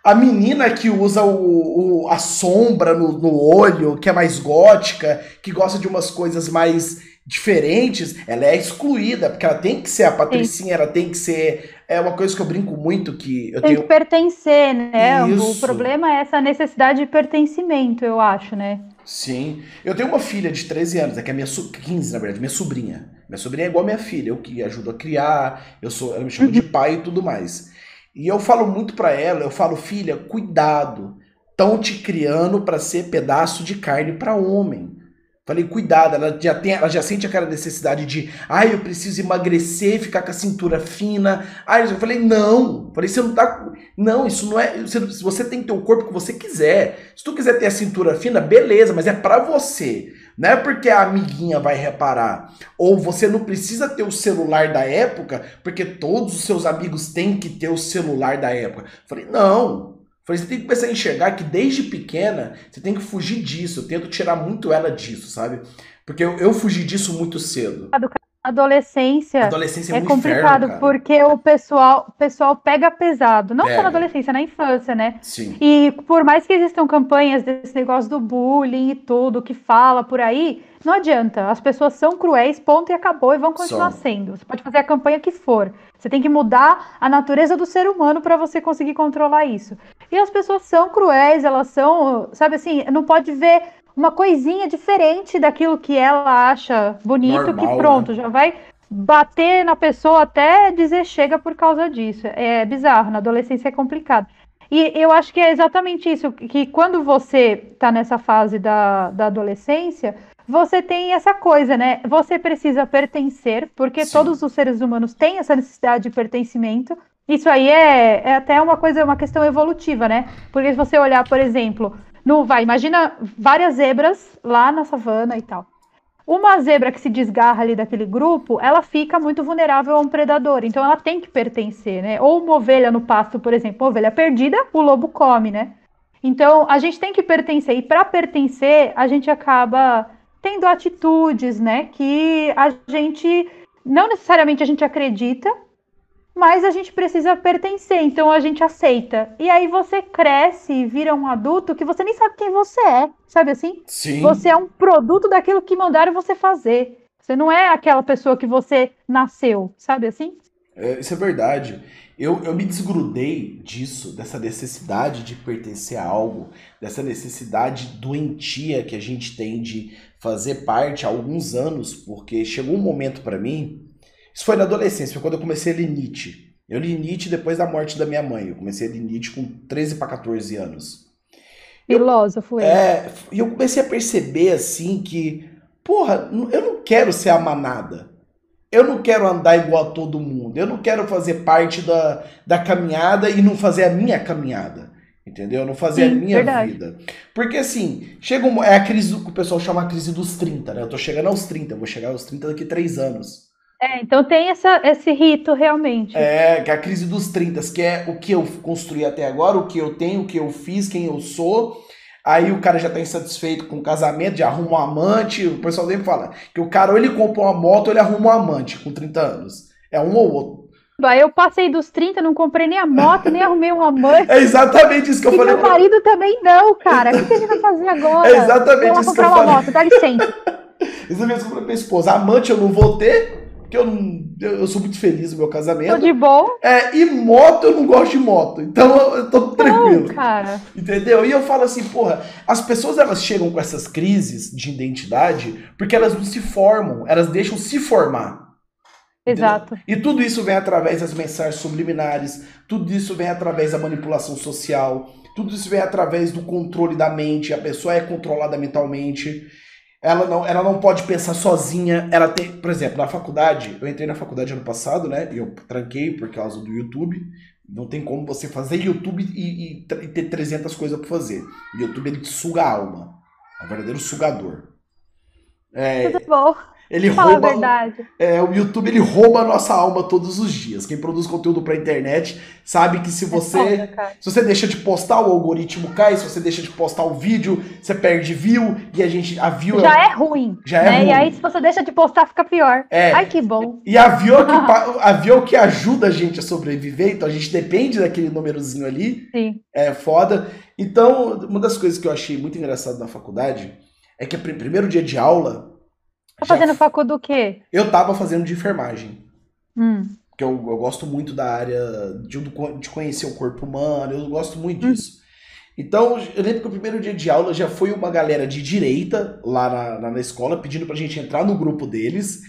A menina que usa o, o a sombra no, no olho, que é mais gótica, que gosta de umas coisas mais diferentes, ela é excluída, porque ela tem que ser a patricinha, Sim. ela tem que ser. É uma coisa que eu brinco muito que eu tem tenho. que pertencer, né? Isso. O problema é essa necessidade de pertencimento, eu acho, né? Sim. Eu tenho uma filha de 13 anos, é que é minha 15, na verdade, minha sobrinha. Minha sobrinha é igual a minha filha, eu que ajudo a criar, eu sou, ela me chama de uhum. pai e tudo mais. E eu falo muito para ela, eu falo, filha, cuidado. Estão te criando para ser pedaço de carne para homem. Falei, cuidado, ela já, tem, ela já sente aquela necessidade de, ai, eu preciso emagrecer, ficar com a cintura fina. Ai, eu falei, não. Falei, você não tá. Não, isso não é. Você, você tem que ter o corpo que você quiser. Se tu quiser ter a cintura fina, beleza, mas é para você. Não é porque a amiguinha vai reparar. Ou você não precisa ter o celular da época, porque todos os seus amigos têm que ter o celular da época. Falei, não. Falei, você tem que começar a enxergar que desde pequena você tem que fugir disso. Eu tento tirar muito ela disso, sabe? Porque eu, eu fugi disso muito cedo. Adolescência, adolescência é, é complicado inferno, porque o pessoal, o pessoal pega pesado, não pega. só na adolescência, na infância, né? Sim. E por mais que existam campanhas desse negócio do bullying e tudo que fala por aí, não adianta. As pessoas são cruéis, ponto e acabou e vão continuar Som. sendo. Você pode fazer a campanha que for. Você tem que mudar a natureza do ser humano para você conseguir controlar isso. E as pessoas são cruéis, elas são, sabe assim, não pode ver uma coisinha diferente daquilo que ela acha bonito, Normal, que pronto, né? já vai bater na pessoa até dizer chega por causa disso. É bizarro, na adolescência é complicado. E eu acho que é exatamente isso, que quando você está nessa fase da, da adolescência, você tem essa coisa, né? Você precisa pertencer, porque Sim. todos os seres humanos têm essa necessidade de pertencimento. Isso aí é, é até uma coisa, uma questão evolutiva, né? Porque se você olhar, por exemplo, no, vai, imagina várias zebras lá na savana e tal. Uma zebra que se desgarra ali daquele grupo, ela fica muito vulnerável a um predador, então ela tem que pertencer, né? Ou uma ovelha no pasto, por exemplo, uma ovelha perdida, o lobo come, né? Então a gente tem que pertencer, e para pertencer, a gente acaba tendo atitudes, né, que a gente não necessariamente a gente acredita, mas a gente precisa pertencer, então a gente aceita. E aí você cresce e vira um adulto que você nem sabe quem você é, sabe assim? Sim. Você é um produto daquilo que mandaram você fazer. Você não é aquela pessoa que você nasceu, sabe assim? É, isso é verdade. Eu, eu me desgrudei disso, dessa necessidade de pertencer a algo, dessa necessidade doentia que a gente tem de fazer parte há alguns anos, porque chegou um momento para mim isso foi na adolescência, foi quando eu comecei a ler Nietzsche. Eu li Nietzsche depois da morte da minha mãe. Eu comecei a ler Nietzsche com 13 para 14 anos. Filósofo, eu, é. E eu comecei a perceber, assim, que, porra, eu não quero ser a manada. Eu não quero andar igual a todo mundo. Eu não quero fazer parte da, da caminhada e não fazer a minha caminhada. Entendeu? Não fazer Sim, a minha verdade. vida. Porque assim, chega um, é a crise do que o pessoal chama a crise dos 30, né? Eu tô chegando aos 30, eu vou chegar aos 30 daqui a 3 anos. É, então tem essa, esse rito realmente. É, que é a crise dos 30, que é o que eu construí até agora, o que eu tenho, o que eu fiz, quem eu sou. Aí o cara já tá insatisfeito com o casamento, já arruma um amante. O pessoal sempre fala que o cara ou ele compra uma moto ou ele arruma um amante com 30 anos. É um ou outro. Eu passei dos 30, não comprei nem a moto, nem arrumei um amante. *laughs* É exatamente isso que eu e falei. Meu marido também não, cara. O que, que a gente vai fazer agora? *laughs* É exatamente isso que eu falei. comprar uma moto, dá licença. *laughs* Exatamente isso que eu falei pra minha esposa. Amante eu não vou ter, porque eu, não, eu, sou muito feliz no meu casamento. Tô de bom. É, e moto, eu não gosto de moto. Então eu tô tranquilo. Não, cara. Entendeu? E eu falo assim, porra, as pessoas elas chegam com essas crises de identidade porque elas não se formam, elas deixam se formar. Exato. Entendeu? E tudo isso vem através das mensagens subliminares, tudo isso vem através da manipulação social, tudo isso vem através do controle da mente, a pessoa é controlada mentalmente. Ela não, ela não pode pensar sozinha. Ela tem, por exemplo, na faculdade, eu entrei na faculdade ano passado, né? E eu tranquei por causa do YouTube. Não tem como você fazer YouTube e, e, e ter 300 coisas para fazer. O YouTube ele te suga a alma. É um verdadeiro sugador. É, Tudo bom. Ele Fala rouba. A verdade. É, o YouTube ele rouba a nossa alma todos os dias. Quem produz conteúdo pra internet sabe que se é você. É foda, se você deixa de postar, o algoritmo cai. Se você deixa de postar o vídeo, você perde view. E a gente. A view Já é, é ruim. Já né? é ruim. E aí, se você deixa de postar, fica pior. É. Ai, que bom. E a view, é que, *laughs* a view que ajuda a gente a sobreviver. Então a gente depende daquele númerozinho ali. Sim. É foda. Então, uma das coisas que eu achei muito engraçado na faculdade é que primeiro dia de aula Tá fazendo já... facu do quê? Eu tava fazendo de enfermagem. Hum. Porque eu, eu gosto muito da área de, de conhecer o corpo humano, eu gosto muito hum. disso. Então, eu lembro que o primeiro dia de aula já foi uma galera de direita lá na, na, escola pedindo pra gente entrar no grupo deles.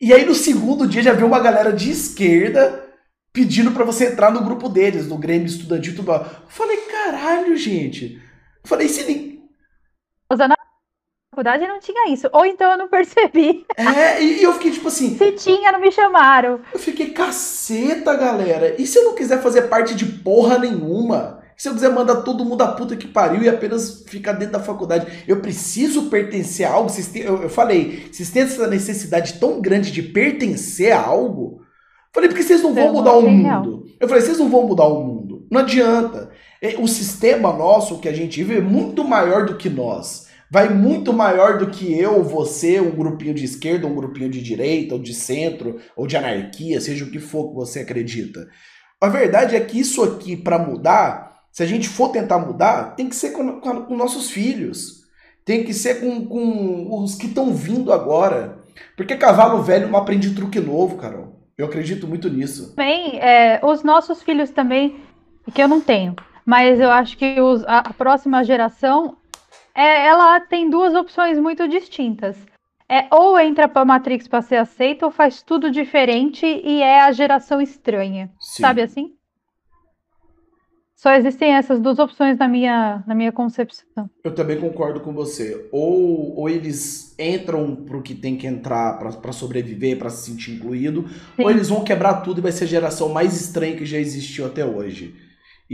E aí no segundo dia já veio uma galera de esquerda pedindo para você entrar no grupo deles, no Grêmio Estudantil tudo. Eu falei, caralho, gente. Eu falei, se. Usando faculdade não tinha isso. Ou então eu não percebi. É, e eu fiquei tipo assim. Se tinha, não me chamaram. Eu fiquei, caceta, galera. E se eu não quiser fazer parte de porra nenhuma? Se eu quiser mandar todo mundo a puta que pariu e apenas ficar dentro da faculdade, eu preciso pertencer a algo. Eu, eu falei, vocês têm essa necessidade tão grande de pertencer a algo? Eu falei, porque vocês não vão mudar o mundo. Eu falei, vocês não vão mudar o mundo. Não adianta. O sistema nosso que a gente vive é muito maior do que nós vai muito maior do que eu, você, um grupinho de esquerda, um grupinho de direita, ou de centro, ou de anarquia, seja o que for que você acredita. A verdade é que isso aqui, para mudar, se a gente for tentar mudar, tem que ser com, com, com nossos filhos. Tem que ser com, com os que estão vindo agora. Porque cavalo velho não aprende truque novo, Carol. Eu acredito muito nisso. Bem, é, os nossos filhos também, que eu não tenho, mas eu acho que os, a, a próxima geração é, ela tem duas opções muito distintas. É ou entra para Matrix para ser aceita, ou faz tudo diferente e é a geração estranha. Sim. Sabe assim? Só existem essas duas opções na minha, na minha concepção. Eu também concordo com você. Ou, ou eles entram pro que tem que entrar para sobreviver, para se sentir incluído, Sim. ou eles vão quebrar tudo e vai ser a geração mais estranha que já existiu até hoje.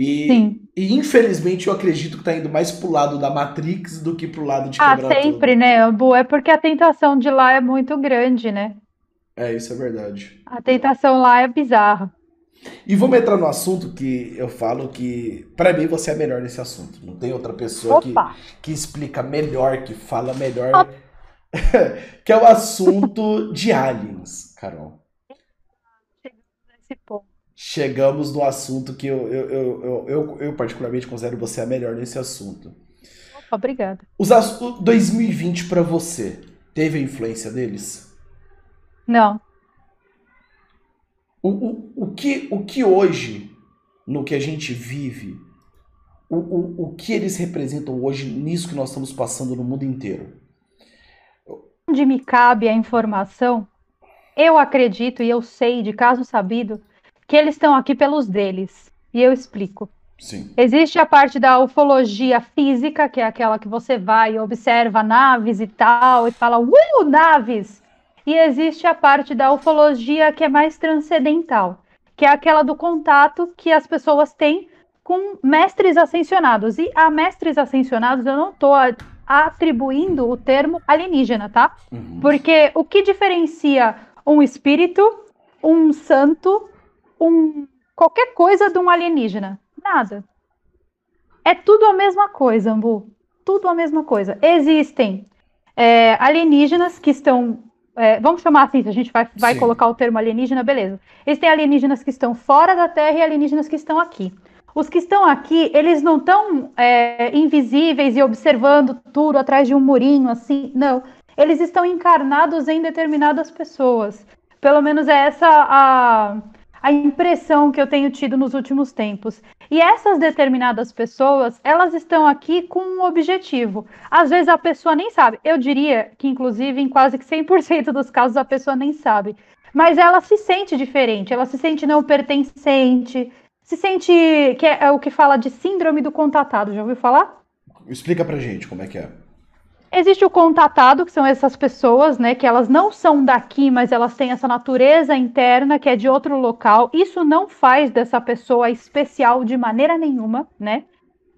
E, e, infelizmente eu acredito que tá indo mais pro lado da Matrix do que pro lado de ah, quebrar Ah, sempre, tudo. né? É porque a tentação de lá é muito grande, né? É, isso é verdade. A tentação lá é bizarra. E vamos entrar no assunto que eu falo que, para mim, você é melhor nesse assunto. Não tem outra pessoa que, que explica melhor, que fala melhor. *laughs* que é o assunto de aliens, Carol. Chegamos nesse ponto chegamos no assunto que eu, eu, eu, eu, eu particularmente considero você a melhor nesse assunto. Obrigada. Os 2020 para você teve a influência deles? Não. O, o, o, que, o que hoje, no que a gente vive, o, o, o que eles representam hoje nisso que nós estamos passando no mundo inteiro? Onde me cabe a informação, eu acredito e eu sei de caso sabido que eles estão aqui pelos deles. E eu explico. Sim. Existe a parte da ufologia física, que é aquela que você vai e observa naves e tal, e fala, uh, naves! E existe a parte da ufologia que é mais transcendental, que é aquela do contato que as pessoas têm com mestres ascensionados. E a mestres ascensionados eu não estou atribuindo o termo alienígena, tá? Uhum. Porque o que diferencia um espírito, um santo um qualquer coisa de um alienígena. Nada. É tudo a mesma coisa, Ambu. Tudo a mesma coisa. Existem é, alienígenas que estão. É, vamos chamar assim, se a gente vai, vai colocar o termo alienígena, beleza. Existem alienígenas que estão fora da Terra e alienígenas que estão aqui. Os que estão aqui, eles não estão é, invisíveis e observando tudo atrás de um murinho, assim, não. Eles estão encarnados em determinadas pessoas. Pelo menos é essa a, a impressão que eu tenho tido nos últimos tempos. E essas determinadas pessoas, elas estão aqui com um objetivo. Às vezes a pessoa nem sabe. Eu diria que, inclusive, em quase que 100% dos casos, a pessoa nem sabe. Mas ela se sente diferente, ela se sente não pertencente, se sente. que é, o que fala de síndrome do contatado. Já ouviu falar? Explica pra gente como é que é. Existe o contatado, que são essas pessoas, né, que elas não são daqui, mas elas têm essa natureza interna que é de outro local. Isso não faz dessa pessoa especial de maneira nenhuma, né?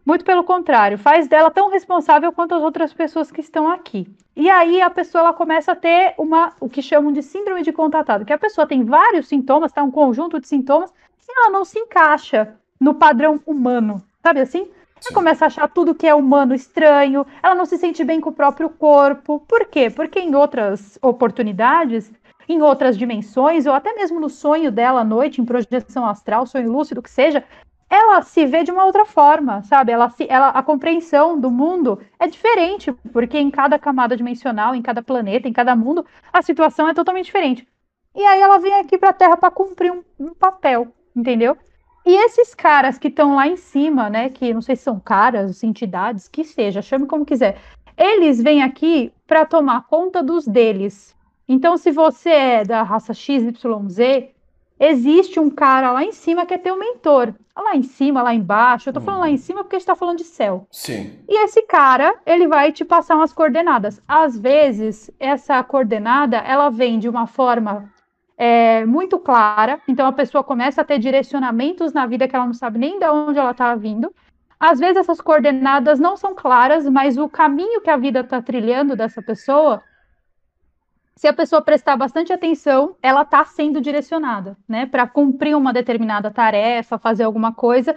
Muito pelo contrário, faz dela tão responsável quanto as outras pessoas que estão aqui. E aí a pessoa ela começa a ter uma o que chamam de síndrome de contatado, que a pessoa tem vários sintomas, tá um conjunto de sintomas, e ela não se encaixa no padrão humano, sabe assim? Ela começa a achar tudo que é humano estranho, ela não se sente bem com o próprio corpo. Por quê? Porque em outras oportunidades, em outras dimensões, ou até mesmo no sonho dela à noite, em projeção astral, sonho lúcido, que seja, ela se vê de uma outra forma, sabe? Ela, se, ela, a compreensão do mundo é diferente, porque em cada camada dimensional, em cada planeta, em cada mundo, a situação é totalmente diferente. E aí ela vem aqui para a Terra para cumprir um, um papel, entendeu? E esses caras que estão lá em cima, né, que não sei se são caras, entidades, que seja, chame como quiser, eles vêm aqui para tomar conta dos deles. Então, se você é da raça XYZ, existe um cara lá em cima que é teu mentor. Lá em cima, lá embaixo. Eu tô falando lá em uhum. cima porque a gente tá falando de céu. Sim. E esse cara, ele vai te passar umas coordenadas. Às vezes, essa coordenada, ela vem de uma forma é, muito clara, então a pessoa começa a ter direcionamentos na vida que ela não sabe nem de onde ela está vindo. Às vezes essas coordenadas não são claras, mas o caminho que a vida está trilhando dessa pessoa, se a pessoa prestar bastante atenção, ela está sendo direcionada, né, para cumprir uma determinada tarefa, fazer alguma coisa.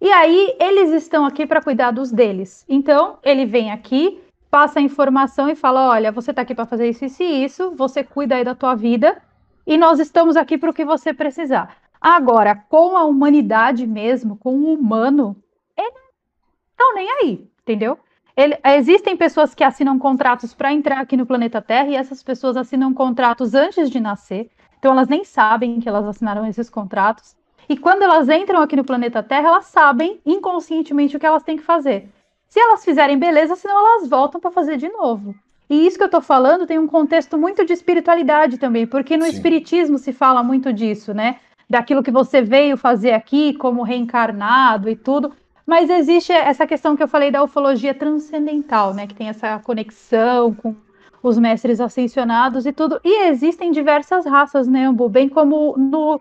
E aí eles estão aqui para cuidar dos deles. Então ele vem aqui passa a informação e fala: olha, você está aqui para fazer isso, isso e isso, você cuida aí da tua vida e nós estamos aqui para o que você precisar. Agora, com a humanidade mesmo, com o humano, eles não nem aí, entendeu? Ele, existem pessoas que assinam contratos para entrar aqui no planeta Terra e essas pessoas assinam contratos antes de nascer, então elas nem sabem que elas assinaram esses contratos. E quando elas entram aqui no planeta Terra, elas sabem inconscientemente o que elas têm que fazer. Se elas fizerem beleza, senão elas voltam para fazer de novo. E isso que eu estou falando tem um contexto muito de espiritualidade também, porque no Sim. espiritismo se fala muito disso, né? Daquilo que você veio fazer aqui como reencarnado e tudo. Mas existe essa questão que eu falei da ufologia transcendental, né? Que tem essa conexão com os mestres ascensionados e tudo. E existem diversas raças, né, Ambu? Bem como no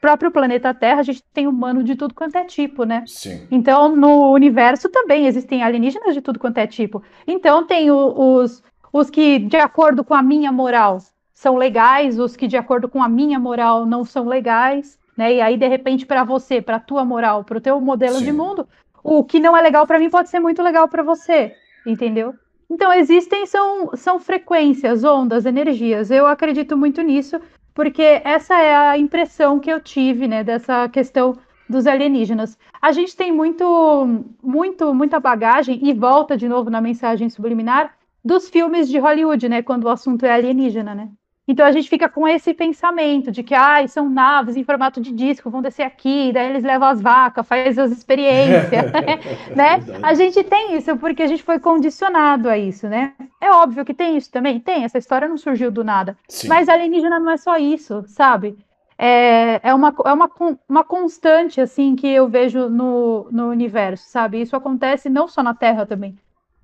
próprio planeta Terra, a gente tem humano de tudo quanto é tipo, né? Sim. Então, no universo também existem alienígenas de tudo quanto é tipo. Então, tem o, os, os que, de acordo com a minha moral, são legais, os que, de acordo com a minha moral, não são legais né? E aí, de repente, para você, para a tua moral, para o teu modelo Sim. de mundo, o que não é legal para mim pode ser muito legal para você, entendeu? Então, existem, são, são frequências, ondas, energias. Eu acredito muito nisso, porque essa é a impressão que eu tive, né, dessa questão dos alienígenas. A gente tem muito, muito, muita bagagem, e volta de novo na mensagem subliminar, dos filmes de Hollywood, né, quando o assunto é alienígena, né? Então a gente fica com esse pensamento de que ah, são naves em formato de disco, vão descer aqui, daí eles levam as vacas, faz as experiências, *laughs* né? A gente tem isso porque a gente foi condicionado a isso, né? É óbvio que tem isso também, tem, essa história não surgiu do nada. Sim. Mas alienígena não é só isso, sabe? É, é, uma, é uma, uma constante, assim, que eu vejo no, no universo, sabe? Isso acontece não só na Terra também,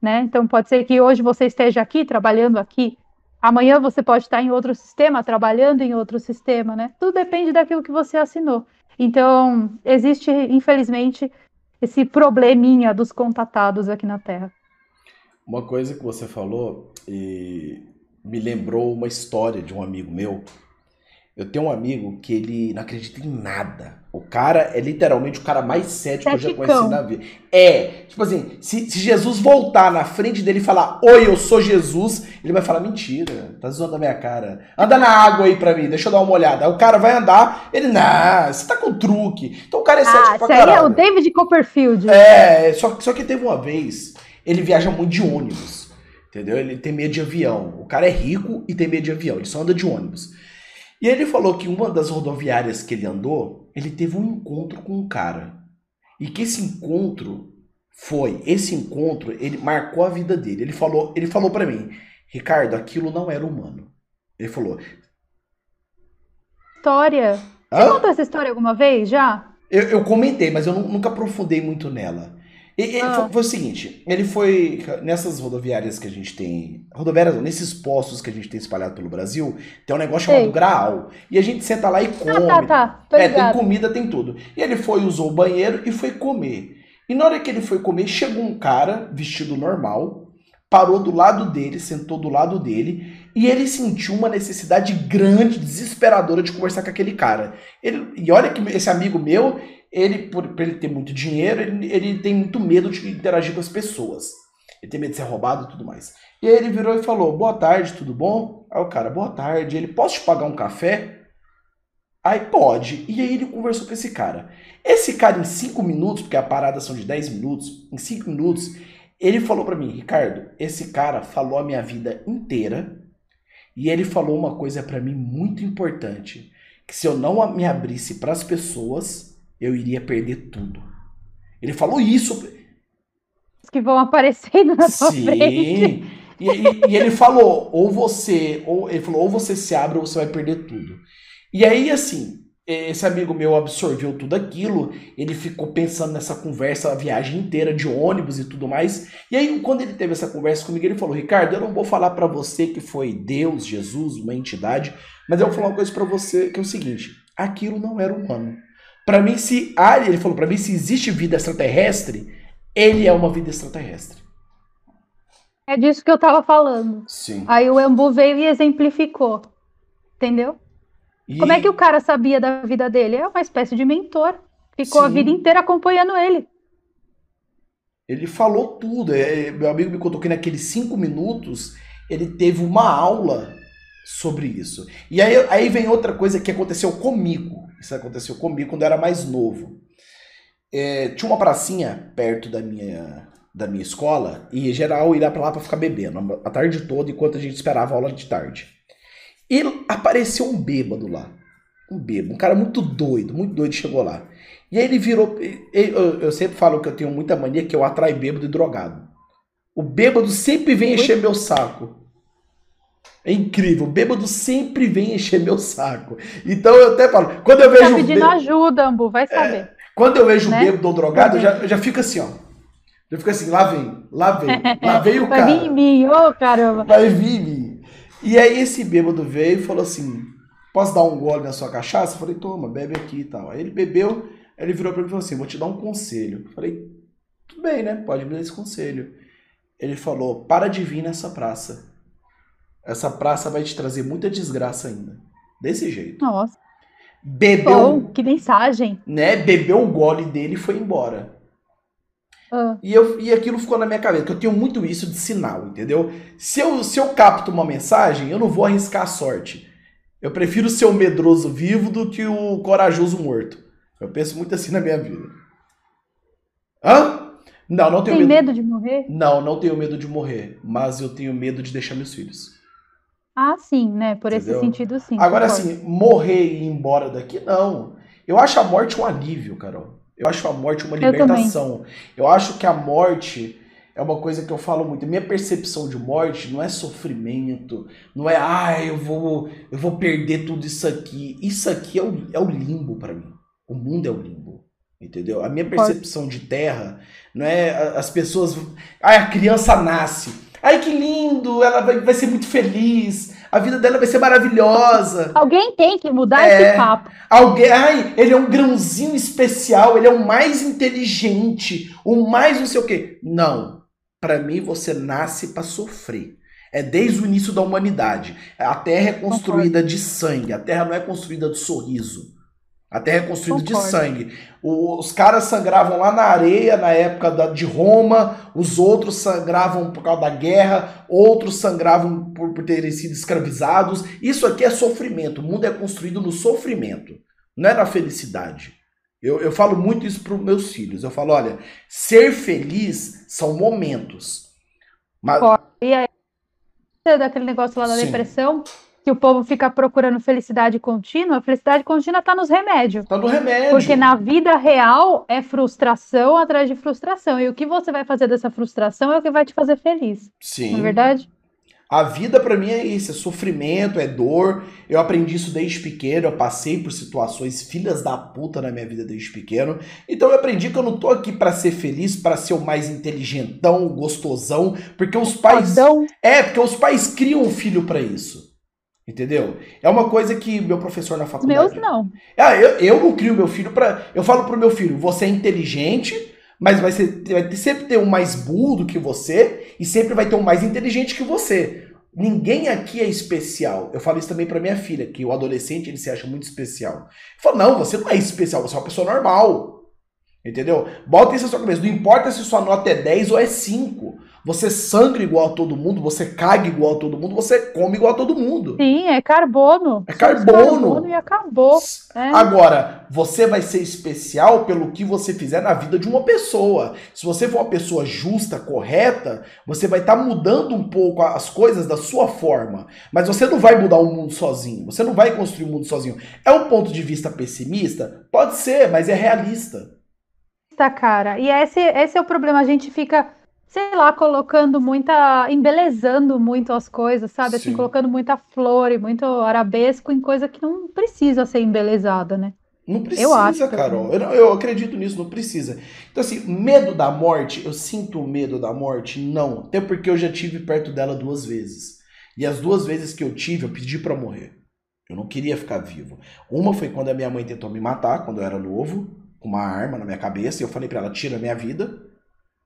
né? Então pode ser que hoje você esteja aqui, trabalhando aqui, Amanhã você pode estar em outro sistema, trabalhando em outro sistema, né? Tudo depende daquilo que você assinou. Então, existe, infelizmente, esse probleminha dos contatados aqui na Terra. Uma coisa que você falou e me lembrou uma história de um amigo meu eu tenho um amigo que ele não acredita em nada. O cara é literalmente o cara mais cético que eu já conheci na vida. É, tipo assim, se, se, Jesus voltar na frente dele e falar, oi, eu sou Jesus, ele vai falar, mentira, tá zoando a minha cara. Anda na água aí pra mim, deixa eu dar uma olhada. Aí o cara vai andar, ele, não, você tá com truque. Então o cara é cético ah, pra caralho. é o David Copperfield. É, só, só que teve uma vez, ele viaja muito de ônibus, entendeu? Ele tem medo de avião. O cara é rico e tem medo de avião, ele só anda de ônibus. E ele falou que uma das rodoviárias que ele andou, ele teve um encontro com um cara. E que esse encontro foi, esse encontro, ele marcou a vida dele. Ele falou, ele falou para mim, Ricardo, aquilo não era humano. Ele falou. História. Você contou essa história alguma vez já? Eu, eu comentei, mas eu nunca aprofundei muito nela. E, ah. foi, o seguinte, ele foi nessas rodoviárias que a gente tem, rodoviárias, nesses postos que a gente tem espalhado pelo Brasil, tem um negócio chamado Ei. Graal. E a gente senta lá e come. Ah, tá, tá. É, tem comida, tem tudo. E ele foi, usou o banheiro e foi comer. E na hora que ele foi comer, chegou um cara vestido normal, parou do lado dele, sentou do lado dele, e ele sentiu uma necessidade grande, desesperadora de conversar com aquele cara. Ele, e olha que esse amigo meu, ele, por, por ele ter muito dinheiro, ele, ele tem muito medo de interagir com as pessoas. Ele tem medo de ser roubado e tudo mais. E aí ele virou e falou: Boa tarde, tudo bom? Aí o cara, boa tarde. Ele, posso te pagar um café? Aí pode. E aí ele conversou com esse cara. Esse cara, em 5 minutos, porque a parada são de 10 minutos, em 5 minutos, ele falou para mim, Ricardo, esse cara falou a minha vida inteira e ele falou uma coisa para mim muito importante, que se eu não me abrisse para as pessoas, eu iria perder tudo. Ele falou isso. Que vão aparecendo na sua Sim. frente. E, e, e, ele falou, ou você, ou ele falou, ou você se abre ou você vai perder tudo. E aí, assim, esse amigo meu absorveu tudo aquilo, ele ficou pensando nessa conversa a viagem inteira de ônibus e tudo mais. E aí, quando ele teve essa conversa comigo, ele falou: Ricardo, eu não vou falar para você que foi Deus, Jesus, uma entidade, mas eu vou falar uma coisa para você que é o seguinte: aquilo não era humano. Para mim, se alien, ele falou, para mim, se existe vida extraterrestre, ele é uma vida extraterrestre. É disso que eu tava falando. Sim. Aí o Embu veio e exemplificou. Entendeu? E... Como é que o cara sabia da vida dele? É uma espécie de mentor. Ficou Sim. a vida inteira acompanhando ele. Ele falou tudo. É, meu amigo me contou que naqueles cinco minutos ele teve uma aula sobre isso. E aí, aí vem outra coisa que aconteceu comigo. Isso aconteceu comigo quando eu era mais novo. É, tinha uma pracinha perto da minha, da minha escola e em geral ia para lá para ficar bebendo a tarde toda enquanto a gente esperava a aula de tarde. E apareceu um bêbado lá. Um bêbado, um cara muito doido, muito doido chegou lá. E aí ele virou. Eu, eu sempre falo que eu tenho muita mania que eu atraio bêbado e drogado. O bêbado sempre vem encher meu saco. É incrível. Bêbado sempre vem encher meu saco. Então eu até falo. Quando eu vejo. Tá pedindo bêbado, ajuda, Ambu, vai saber. É, quando eu vejo né? bêbado ou drogado, eu já, eu já fico assim, ó. Eu fico assim, lá vem, lá vem, lá *laughs* vem o cara. Vai vir em mim, ô oh, caramba. Vai vir em mim. E aí esse bêbado veio e falou assim: posso dar um gole na sua cachaça? Eu falei, toma, bebe aqui e tal. Aí ele bebeu, ele virou para mim e falou assim: vou te dar um conselho. Eu falei, tudo bem, né? Pode me dar esse conselho. Ele falou: para de vir nessa praça. Essa praça vai te trazer muita desgraça ainda. Desse jeito. Nossa. Bebeu. Oh, que mensagem. Né? Bebeu o gole dele e foi embora. Ah. E, eu, e aquilo ficou na minha cabeça, que eu tenho muito isso de sinal, entendeu? Se eu, se eu capto uma mensagem, eu não vou arriscar a sorte. Eu prefiro ser o medroso vivo do que o corajoso morto. Eu penso muito assim na minha vida. Hã? Não, não tenho Tem medo... medo de morrer? Não, não tenho medo de morrer, mas eu tenho medo de deixar meus filhos. Ah, sim, né? Por Entendeu? esse sentido, sim. Agora, concordo. assim, morrer e ir embora daqui, não. Eu acho a morte um alívio, Carol. Eu acho a morte uma libertação. Eu, eu acho que a morte é uma coisa que eu falo muito. Minha percepção de morte não é sofrimento, não é, ah, eu vou, eu vou perder tudo isso aqui. Isso aqui é o, é o limbo para mim. O mundo é o limbo. Entendeu? A minha percepção de terra não é as pessoas. Ah, a criança nasce. Ai, que lindo! Ela vai, vai ser muito feliz a vida dela vai ser maravilhosa. Alguém tem que mudar é, esse papo. Alguém, ai, ele é um grãozinho especial, ele é o mais inteligente, o mais não sei o quê. Não. Para mim você nasce para sofrer. É desde o início da humanidade. A Terra é construída de sangue, a Terra não é construída de sorriso. A terra é construída Concordo. de sangue. Os caras sangravam lá na areia na época da, de Roma, os outros sangravam por causa da guerra, outros sangravam por, por terem sido escravizados. Isso aqui é sofrimento. O mundo é construído no sofrimento, não é na felicidade. Eu, eu falo muito isso para os meus filhos. Eu falo: olha, ser feliz são momentos. Mas... E aí, daquele negócio lá da Sim. depressão, que o povo fica procurando felicidade contínua, a felicidade contínua está nos remédios. Está no remédio. Porque na vida real é frustração atrás de frustração. E o que você vai fazer dessa frustração é o que vai te fazer feliz. Sim. Não é verdade? A vida para mim é isso, é sofrimento, é dor. Eu aprendi isso desde pequeno, eu passei por situações filhas da puta na minha vida desde pequeno. Então eu aprendi que eu não tô aqui para ser feliz, para ser o mais inteligentão, gostosão, porque os pais É, porque os pais criam um filho para isso. Entendeu? É uma coisa que meu professor na faculdade. Meus não. Ah, eu, eu não crio meu filho para. Eu falo pro meu filho: você é inteligente, mas vai, ser, vai ter, sempre ter um mais burro do que você e sempre vai ter um mais inteligente que você. Ninguém aqui é especial. Eu falo isso também para minha filha, que o adolescente ele se acha muito especial. Eu falo: não, você não é especial, você é uma pessoa normal. Entendeu? Bota isso na sua cabeça. Não importa se sua nota é 10 ou é 5. Você sangra igual a todo mundo, você caga igual a todo mundo, você come igual a todo mundo. Sim, é carbono. É carbono. carbono e acabou. É. Agora, você vai ser especial pelo que você fizer na vida de uma pessoa. Se você for uma pessoa justa, correta, você vai estar tá mudando um pouco as coisas da sua forma. Mas você não vai mudar o mundo sozinho. Você não vai construir o mundo sozinho. É um ponto de vista pessimista? Pode ser, mas é realista. Tá, cara. E esse, esse é o problema. A gente fica sei lá, colocando muita. embelezando muito as coisas, sabe? Assim, colocando muita flor e muito arabesco em coisa que não precisa ser embelezada, né? Não precisa, eu acho, Carol. Eu, eu acredito nisso, não precisa. Então, assim, medo da morte, eu sinto medo da morte? Não. Até porque eu já tive perto dela duas vezes. E as duas vezes que eu tive, eu pedi para morrer. Eu não queria ficar vivo. Uma foi quando a minha mãe tentou me matar, quando eu era novo, com uma arma na minha cabeça, e eu falei para ela: tira a minha vida.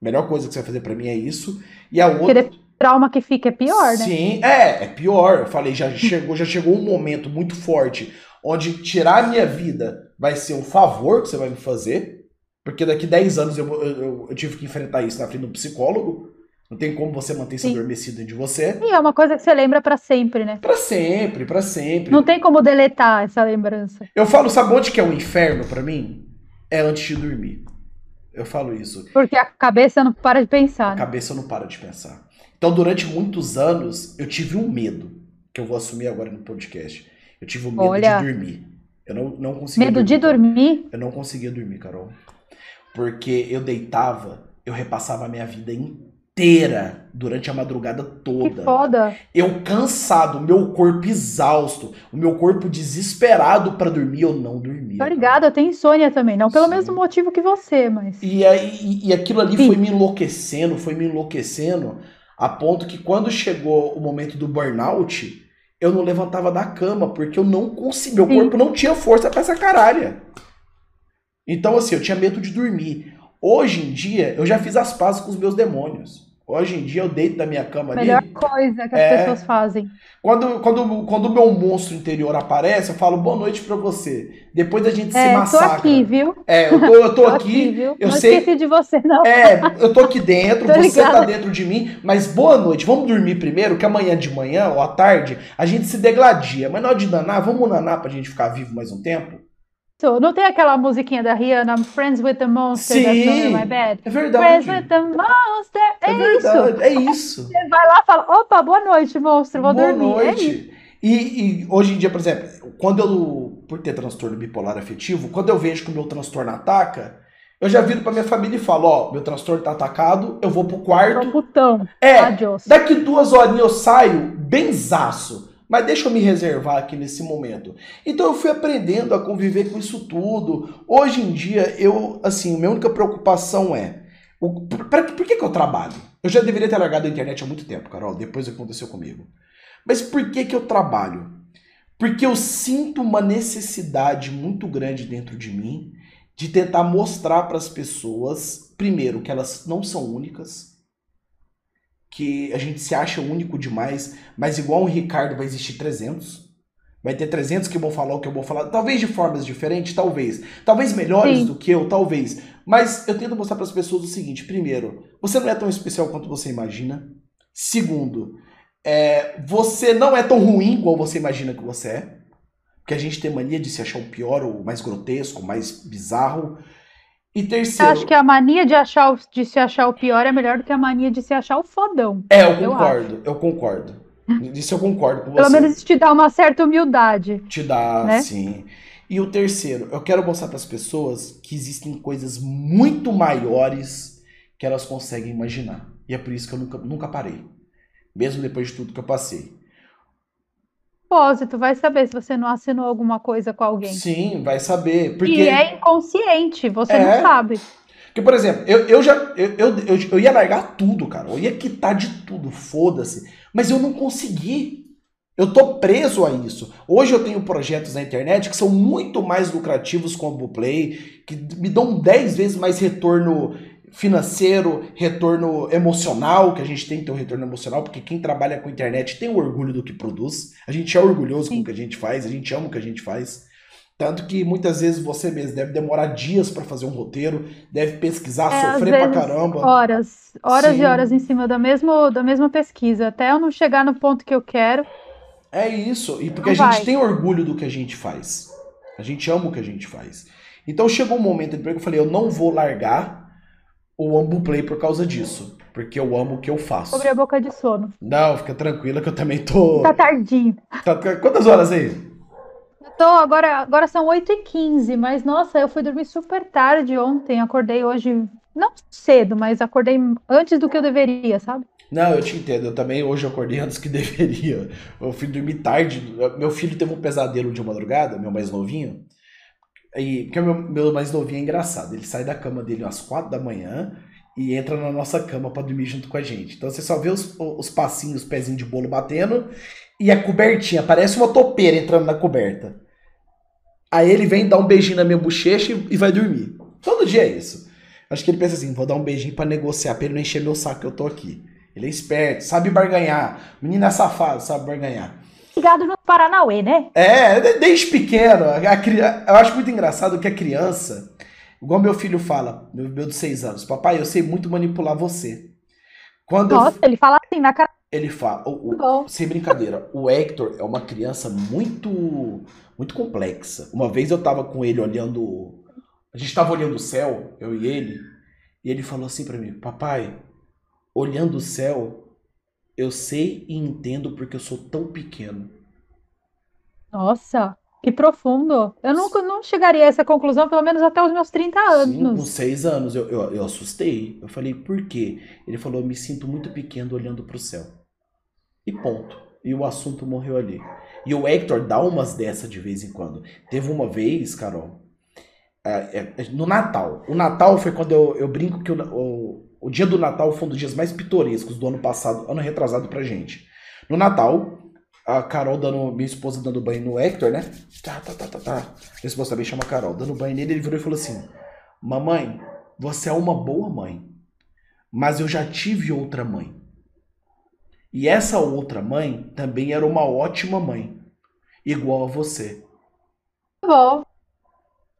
A melhor coisa que você vai fazer para mim é isso. E a outra. Porque trauma que fica é pior, né? Sim, é, é pior. Eu falei, já *laughs* chegou, já chegou um momento muito forte onde tirar a minha vida vai ser um favor que você vai me fazer. Porque daqui 10 anos eu, eu, eu tive que enfrentar isso na frente do psicólogo. Não tem como você manter isso adormecido de você. E é uma coisa que você lembra para sempre, né? Para sempre, para sempre. Não tem como deletar essa lembrança. Eu falo, sabe onde que é o um inferno para mim? É antes de dormir. Eu falo isso. Porque a cabeça não para de pensar. A né? cabeça não para de pensar. Então, durante muitos anos, eu tive um medo, que eu vou assumir agora no podcast. Eu tive o um medo Olha, de dormir. Eu não, não conseguia Medo dormir, de dormir? Eu não conseguia dormir, Carol. Porque eu deitava, eu repassava a minha vida inteira durante a madrugada toda. Que foda. Eu cansado, meu corpo exausto, o meu corpo desesperado para dormir, eu não dormia. Obrigada, eu tenho insônia também, não pelo Sim. mesmo motivo que você, mas. E e, e aquilo ali Sim. foi me enlouquecendo, foi me enlouquecendo a ponto que quando chegou o momento do burnout, eu não levantava da cama, porque eu não conseguia, meu corpo não tinha força para essa caralha. Então, assim, eu tinha medo de dormir. Hoje em dia, eu já fiz as pazes com os meus demônios. Hoje em dia eu deito da minha cama ali. Melhor coisa que as é, pessoas fazem. Quando, quando, quando o meu monstro interior aparece, eu falo boa noite para você. Depois a gente é, se massacra. Tô aqui, viu? É, eu tô, eu tô, *laughs* tô aqui. aqui eu não sei. esqueci de você, não. É, eu tô aqui dentro, *laughs* tô você ligada. tá dentro de mim, mas boa noite. Vamos dormir primeiro, que amanhã de manhã ou à tarde a gente se degladia. Mas na hora de danar, vamos nanar pra gente ficar vivo mais um tempo? Não tem aquela musiquinha da Rihanna, Friends with the Monster, Sim, that's my bad? É verdade. Friends with the Monster, é, é verdade, isso. É isso. Você vai lá e fala, opa, boa noite, monstro, vou boa dormir. Boa é noite. É e, e, hoje em dia, por exemplo, quando eu, por ter transtorno bipolar afetivo, quando eu vejo que o meu transtorno ataca, eu já viro pra minha família e falo, ó, meu transtorno tá atacado, eu vou pro quarto. Putão. É, daqui duas horinhas eu saio benzaço. Mas deixa eu me reservar aqui nesse momento. Então eu fui aprendendo a conviver com isso tudo. Hoje em dia, eu, assim, minha única preocupação é. O, pra, por que, que eu trabalho? Eu já deveria ter largado a internet há muito tempo, Carol, depois que aconteceu comigo. Mas por que, que eu trabalho? Porque eu sinto uma necessidade muito grande dentro de mim de tentar mostrar para as pessoas, primeiro, que elas não são únicas, que a gente se acha único demais, mas igual o Ricardo vai existir 300. Vai ter 300 que vão falar o que eu vou falar, talvez de formas diferentes, talvez. Talvez melhores Sim. do que eu, talvez. Mas eu tento mostrar para as pessoas o seguinte: primeiro, você não é tão especial quanto você imagina. Segundo, é, você não é tão ruim igual você imagina que você é. Porque a gente tem mania de se achar o pior, ou mais grotesco, mais bizarro. E terceiro. Eu acho que a mania de, achar, de se achar o pior é melhor do que a mania de se achar o fodão. É, eu concordo, eu, eu concordo. Isso eu concordo com *laughs* você. Pelo menos te dá uma certa humildade. Te dá, né? sim. E o terceiro, eu quero mostrar para as pessoas que existem coisas muito maiores que elas conseguem imaginar. E é por isso que eu nunca, nunca parei. Mesmo depois de tudo que eu passei propósito, vai saber se você não assinou alguma coisa com alguém. Sim, vai saber. Porque... E é inconsciente, você é. não sabe. Porque, por exemplo, eu, eu já eu, eu, eu, eu ia largar tudo, cara. Eu ia quitar de tudo, foda-se. Mas eu não consegui. Eu tô preso a isso. Hoje eu tenho projetos na internet que são muito mais lucrativos com o Play, que me dão 10 vezes mais retorno financeiro, retorno emocional, que a gente tem que ter um retorno emocional, porque quem trabalha com internet tem o orgulho do que produz. A gente é orgulhoso com o que a gente faz, a gente ama o que a gente faz. Tanto que muitas vezes você mesmo deve demorar dias para fazer um roteiro, deve pesquisar, é, sofrer pra caramba. Horas, horas Sim. e horas em cima da, mesmo, da mesma pesquisa, até eu não chegar no ponto que eu quero. É isso, e porque não a gente tem orgulho do que a gente faz. A gente ama o que a gente faz. Então chegou um momento em que eu falei, eu não vou largar o Ambu Play por causa disso. Porque eu amo o que eu faço. Sobre a boca de sono. Não, fica tranquila que eu também tô. Tá tardinho. Tá, quantas horas aí? Eu tô, agora, agora são 8h15, mas nossa, eu fui dormir super tarde ontem. Acordei hoje, não cedo, mas acordei antes do que eu deveria, sabe? Não, eu te entendo. Eu também hoje acordei *laughs* antes que deveria. Eu fui dormir tarde. Meu filho teve um pesadelo de madrugada, meu mais novinho. E, porque o meu, meu mais novinho é engraçado. Ele sai da cama dele às quatro da manhã e entra na nossa cama para dormir junto com a gente. Então você só vê os, os passinhos, os pezinhos de bolo batendo e a cobertinha, parece uma topeira entrando na coberta. Aí ele vem dar um beijinho na minha bochecha e, e vai dormir. Todo dia é isso. Acho que ele pensa assim: vou dar um beijinho para negociar, pra ele não encher meu saco que eu tô aqui. Ele é esperto, sabe barganhar. Menina é safado, sabe barganhar ligado no Paranauê, né? É, desde pequeno. A, a, eu acho muito engraçado que a criança, Igual meu filho fala, meu, meu de seis anos, papai, eu sei muito manipular você. Quando Nossa, eu... ele fala assim na cara. Ele fala, o, o, sem brincadeira, o Hector é uma criança muito, muito complexa. Uma vez eu tava com ele olhando, a gente tava olhando o céu, eu e ele, e ele falou assim para mim, papai, olhando o céu, eu sei e entendo porque eu sou tão pequeno. Nossa, que profundo. Eu não, não chegaria a essa conclusão, pelo menos até os meus 30 anos. Sim, com seis anos eu, eu, eu assustei. Eu falei, por quê? Ele falou, eu me sinto muito pequeno olhando para o céu. E ponto. E o assunto morreu ali. E o Hector dá umas dessa de vez em quando. Teve uma vez, Carol, é, é, no Natal. O Natal foi quando eu, eu brinco que o, o, o dia do Natal foi um dos dias mais pitorescos do ano passado, ano retrasado pra gente. No Natal, a Carol dando, minha esposa dando banho no Hector, né? Tá, tá, tá, tá, tá. Minha esposa também chama Carol. Dando banho nele, ele virou e falou assim: Mamãe, você é uma boa mãe, mas eu já tive outra mãe. E essa outra mãe também era uma ótima mãe, igual a você. Bom.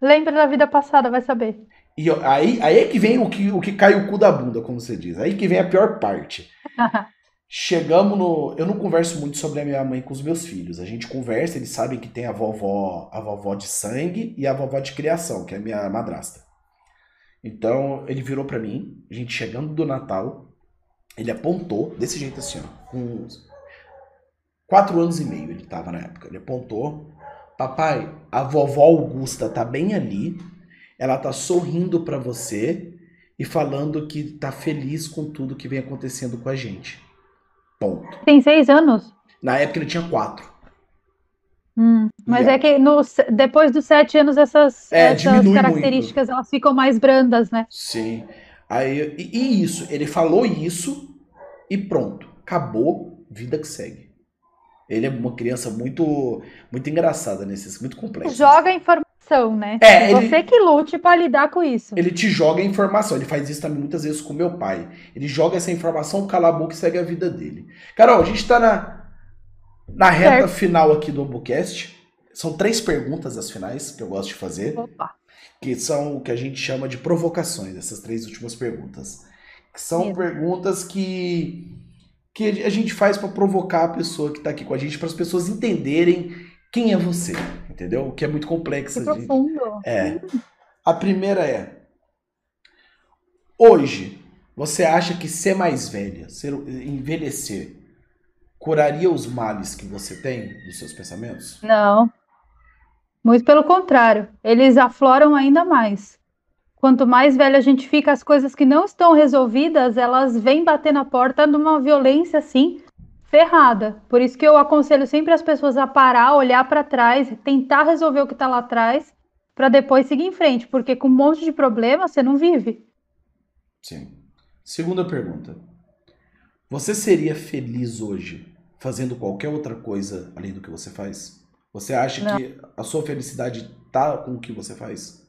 Lembra da vida passada, vai saber. E aí, aí é que vem o que, o que cai o cu da bunda, como você diz. Aí que vem a pior parte. *laughs* Chegamos no. Eu não converso muito sobre a minha mãe com os meus filhos. A gente conversa, eles sabem que tem a vovó, a vovó de sangue e a vovó de criação, que é a minha madrasta. Então ele virou para mim, a gente chegando do Natal, ele apontou, desse jeito assim, ó, com quatro anos e meio ele tava na época. Ele apontou, papai, a vovó Augusta tá bem ali, ela tá sorrindo para você e falando que tá feliz com tudo que vem acontecendo com a gente. Ponto. Tem seis anos? Na época ele tinha quatro. Hum, mas é. é. que no, depois dos sete anos essas, é, essas características muito. elas ficam mais brandas, né? Sim. Aí, e, e, isso, ele falou isso e pronto. Acabou, vida que segue. Ele é uma criança muito muito engraçada nesses, muito complexa. Joga informação informação, né? É, Você ele, que lute para lidar com isso. Ele te joga a informação. Ele faz isso também muitas vezes com meu pai. Ele joga essa informação, cala a boca e segue a vida dele. Carol, a gente está na, na reta certo. final aqui do Ombucast. São três perguntas as finais que eu gosto de fazer. Opa. Que são o que a gente chama de provocações, essas três últimas perguntas. Que são perguntas que, que a gente faz para provocar a pessoa que está aqui com a gente, para as pessoas entenderem quem é você, entendeu? O que é muito complexo. Que profundo. É. A primeira é: hoje, você acha que ser mais velha, ser, envelhecer, curaria os males que você tem dos seus pensamentos? Não. Muito pelo contrário, eles afloram ainda mais. Quanto mais velha a gente fica, as coisas que não estão resolvidas, elas vêm bater na porta numa violência assim ferrada. Por isso que eu aconselho sempre as pessoas a parar, olhar para trás, tentar resolver o que está lá atrás, para depois seguir em frente, porque com um monte de problema você não vive. Sim. Segunda pergunta. Você seria feliz hoje fazendo qualquer outra coisa além do que você faz? Você acha não. que a sua felicidade tá com o que você faz?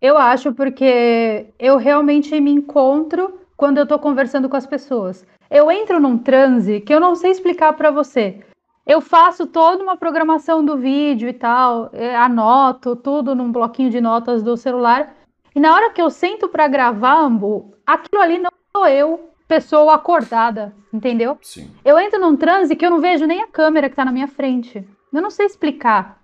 Eu acho porque eu realmente me encontro quando eu estou conversando com as pessoas eu entro num transe que eu não sei explicar para você. Eu faço toda uma programação do vídeo e tal, é, anoto tudo num bloquinho de notas do celular. E na hora que eu sento para gravar, Ambu, aquilo ali não sou eu, pessoa acordada, entendeu? Sim. Eu entro num transe que eu não vejo nem a câmera que tá na minha frente. Eu não sei explicar.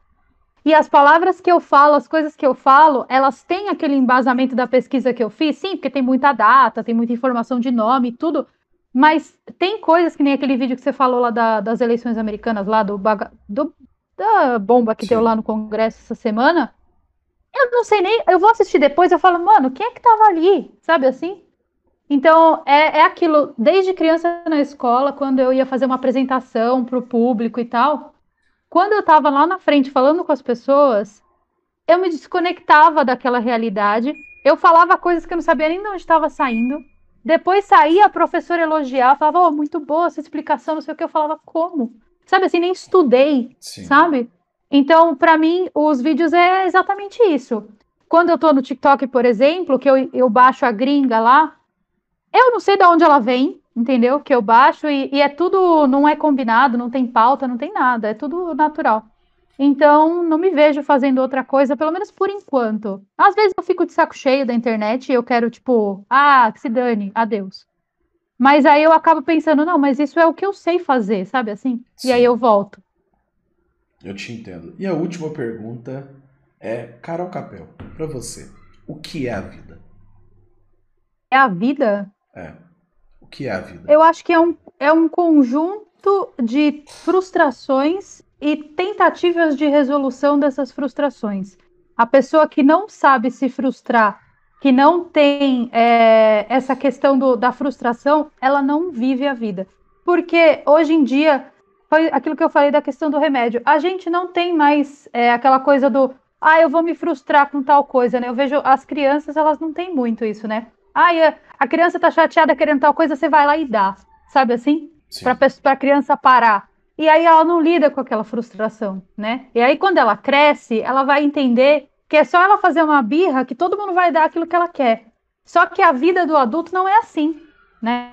E as palavras que eu falo, as coisas que eu falo, elas têm aquele embasamento da pesquisa que eu fiz? Sim, porque tem muita data, tem muita informação de nome, tudo. Mas tem coisas que nem aquele vídeo que você falou lá da, das eleições americanas, lá do, baga, do da bomba que Sim. deu lá no Congresso essa semana. Eu não sei nem. Eu vou assistir depois eu falo, mano, quem é que tava ali? Sabe assim? Então, é, é aquilo, desde criança na escola, quando eu ia fazer uma apresentação para o público e tal, quando eu estava lá na frente falando com as pessoas, eu me desconectava daquela realidade. Eu falava coisas que eu não sabia nem de onde estava saindo. Depois saía a professora elogiar, falava, oh, muito boa essa explicação, não sei o que. Eu falava, como? Sabe assim, nem estudei, Sim. sabe? Então, para mim, os vídeos é exatamente isso. Quando eu tô no TikTok, por exemplo, que eu, eu baixo a gringa lá, eu não sei de onde ela vem, entendeu? Que eu baixo e, e é tudo, não é combinado, não tem pauta, não tem nada, é tudo natural. Então, não me vejo fazendo outra coisa, pelo menos por enquanto. Às vezes eu fico de saco cheio da internet e eu quero, tipo, ah, que se dane, adeus. Mas aí eu acabo pensando, não, mas isso é o que eu sei fazer, sabe assim? Sim. E aí eu volto. Eu te entendo. E a última pergunta é, Carol Capel, para você, o que é a vida? É a vida? É. Que é a vida? Eu acho que é um, é um conjunto de frustrações e tentativas de resolução dessas frustrações. A pessoa que não sabe se frustrar, que não tem é, essa questão do, da frustração, ela não vive a vida. Porque hoje em dia, foi aquilo que eu falei da questão do remédio, a gente não tem mais é, aquela coisa do, ah, eu vou me frustrar com tal coisa, né? Eu vejo as crianças, elas não têm muito isso, né? Ah, a criança tá chateada querendo tal coisa, você vai lá e dá, sabe assim? Para a criança parar. E aí ela não lida com aquela frustração, né? E aí quando ela cresce, ela vai entender que é só ela fazer uma birra que todo mundo vai dar aquilo que ela quer. Só que a vida do adulto não é assim, né?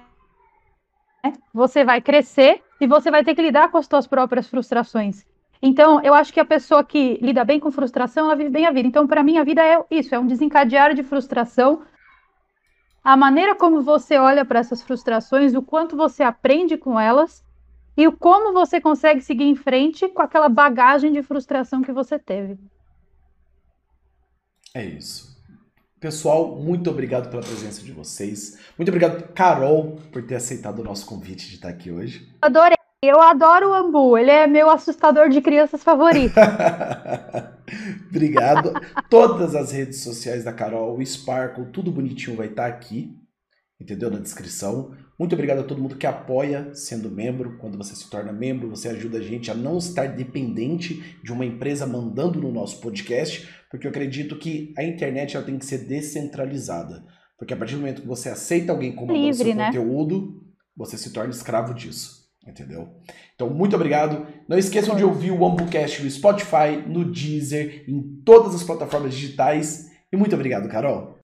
Você vai crescer e você vai ter que lidar com as suas próprias frustrações. Então, eu acho que a pessoa que lida bem com frustração, ela vive bem a vida. Então, para mim, a vida é isso, é um desencadear de frustração. A maneira como você olha para essas frustrações, o quanto você aprende com elas e como você consegue seguir em frente com aquela bagagem de frustração que você teve. É isso. Pessoal, muito obrigado pela presença de vocês. Muito obrigado, Carol, por ter aceitado o nosso convite de estar aqui hoje. Adorei. Eu adoro o Ambu. Ele é meu assustador de crianças favorito. *laughs* obrigado. Todas as redes sociais da Carol, o Sparkle, tudo bonitinho vai estar aqui, entendeu? Na descrição. Muito obrigado a todo mundo que apoia sendo membro. Quando você se torna membro, você ajuda a gente a não estar dependente de uma empresa mandando no nosso podcast, porque eu acredito que a internet ela tem que ser descentralizada. Porque a partir do momento que você aceita alguém comandando seu né? conteúdo, você se torna escravo disso. Entendeu? Então, muito obrigado. Não esqueçam de ouvir o AmbuCast no Spotify, no Deezer, em todas as plataformas digitais. E muito obrigado, Carol.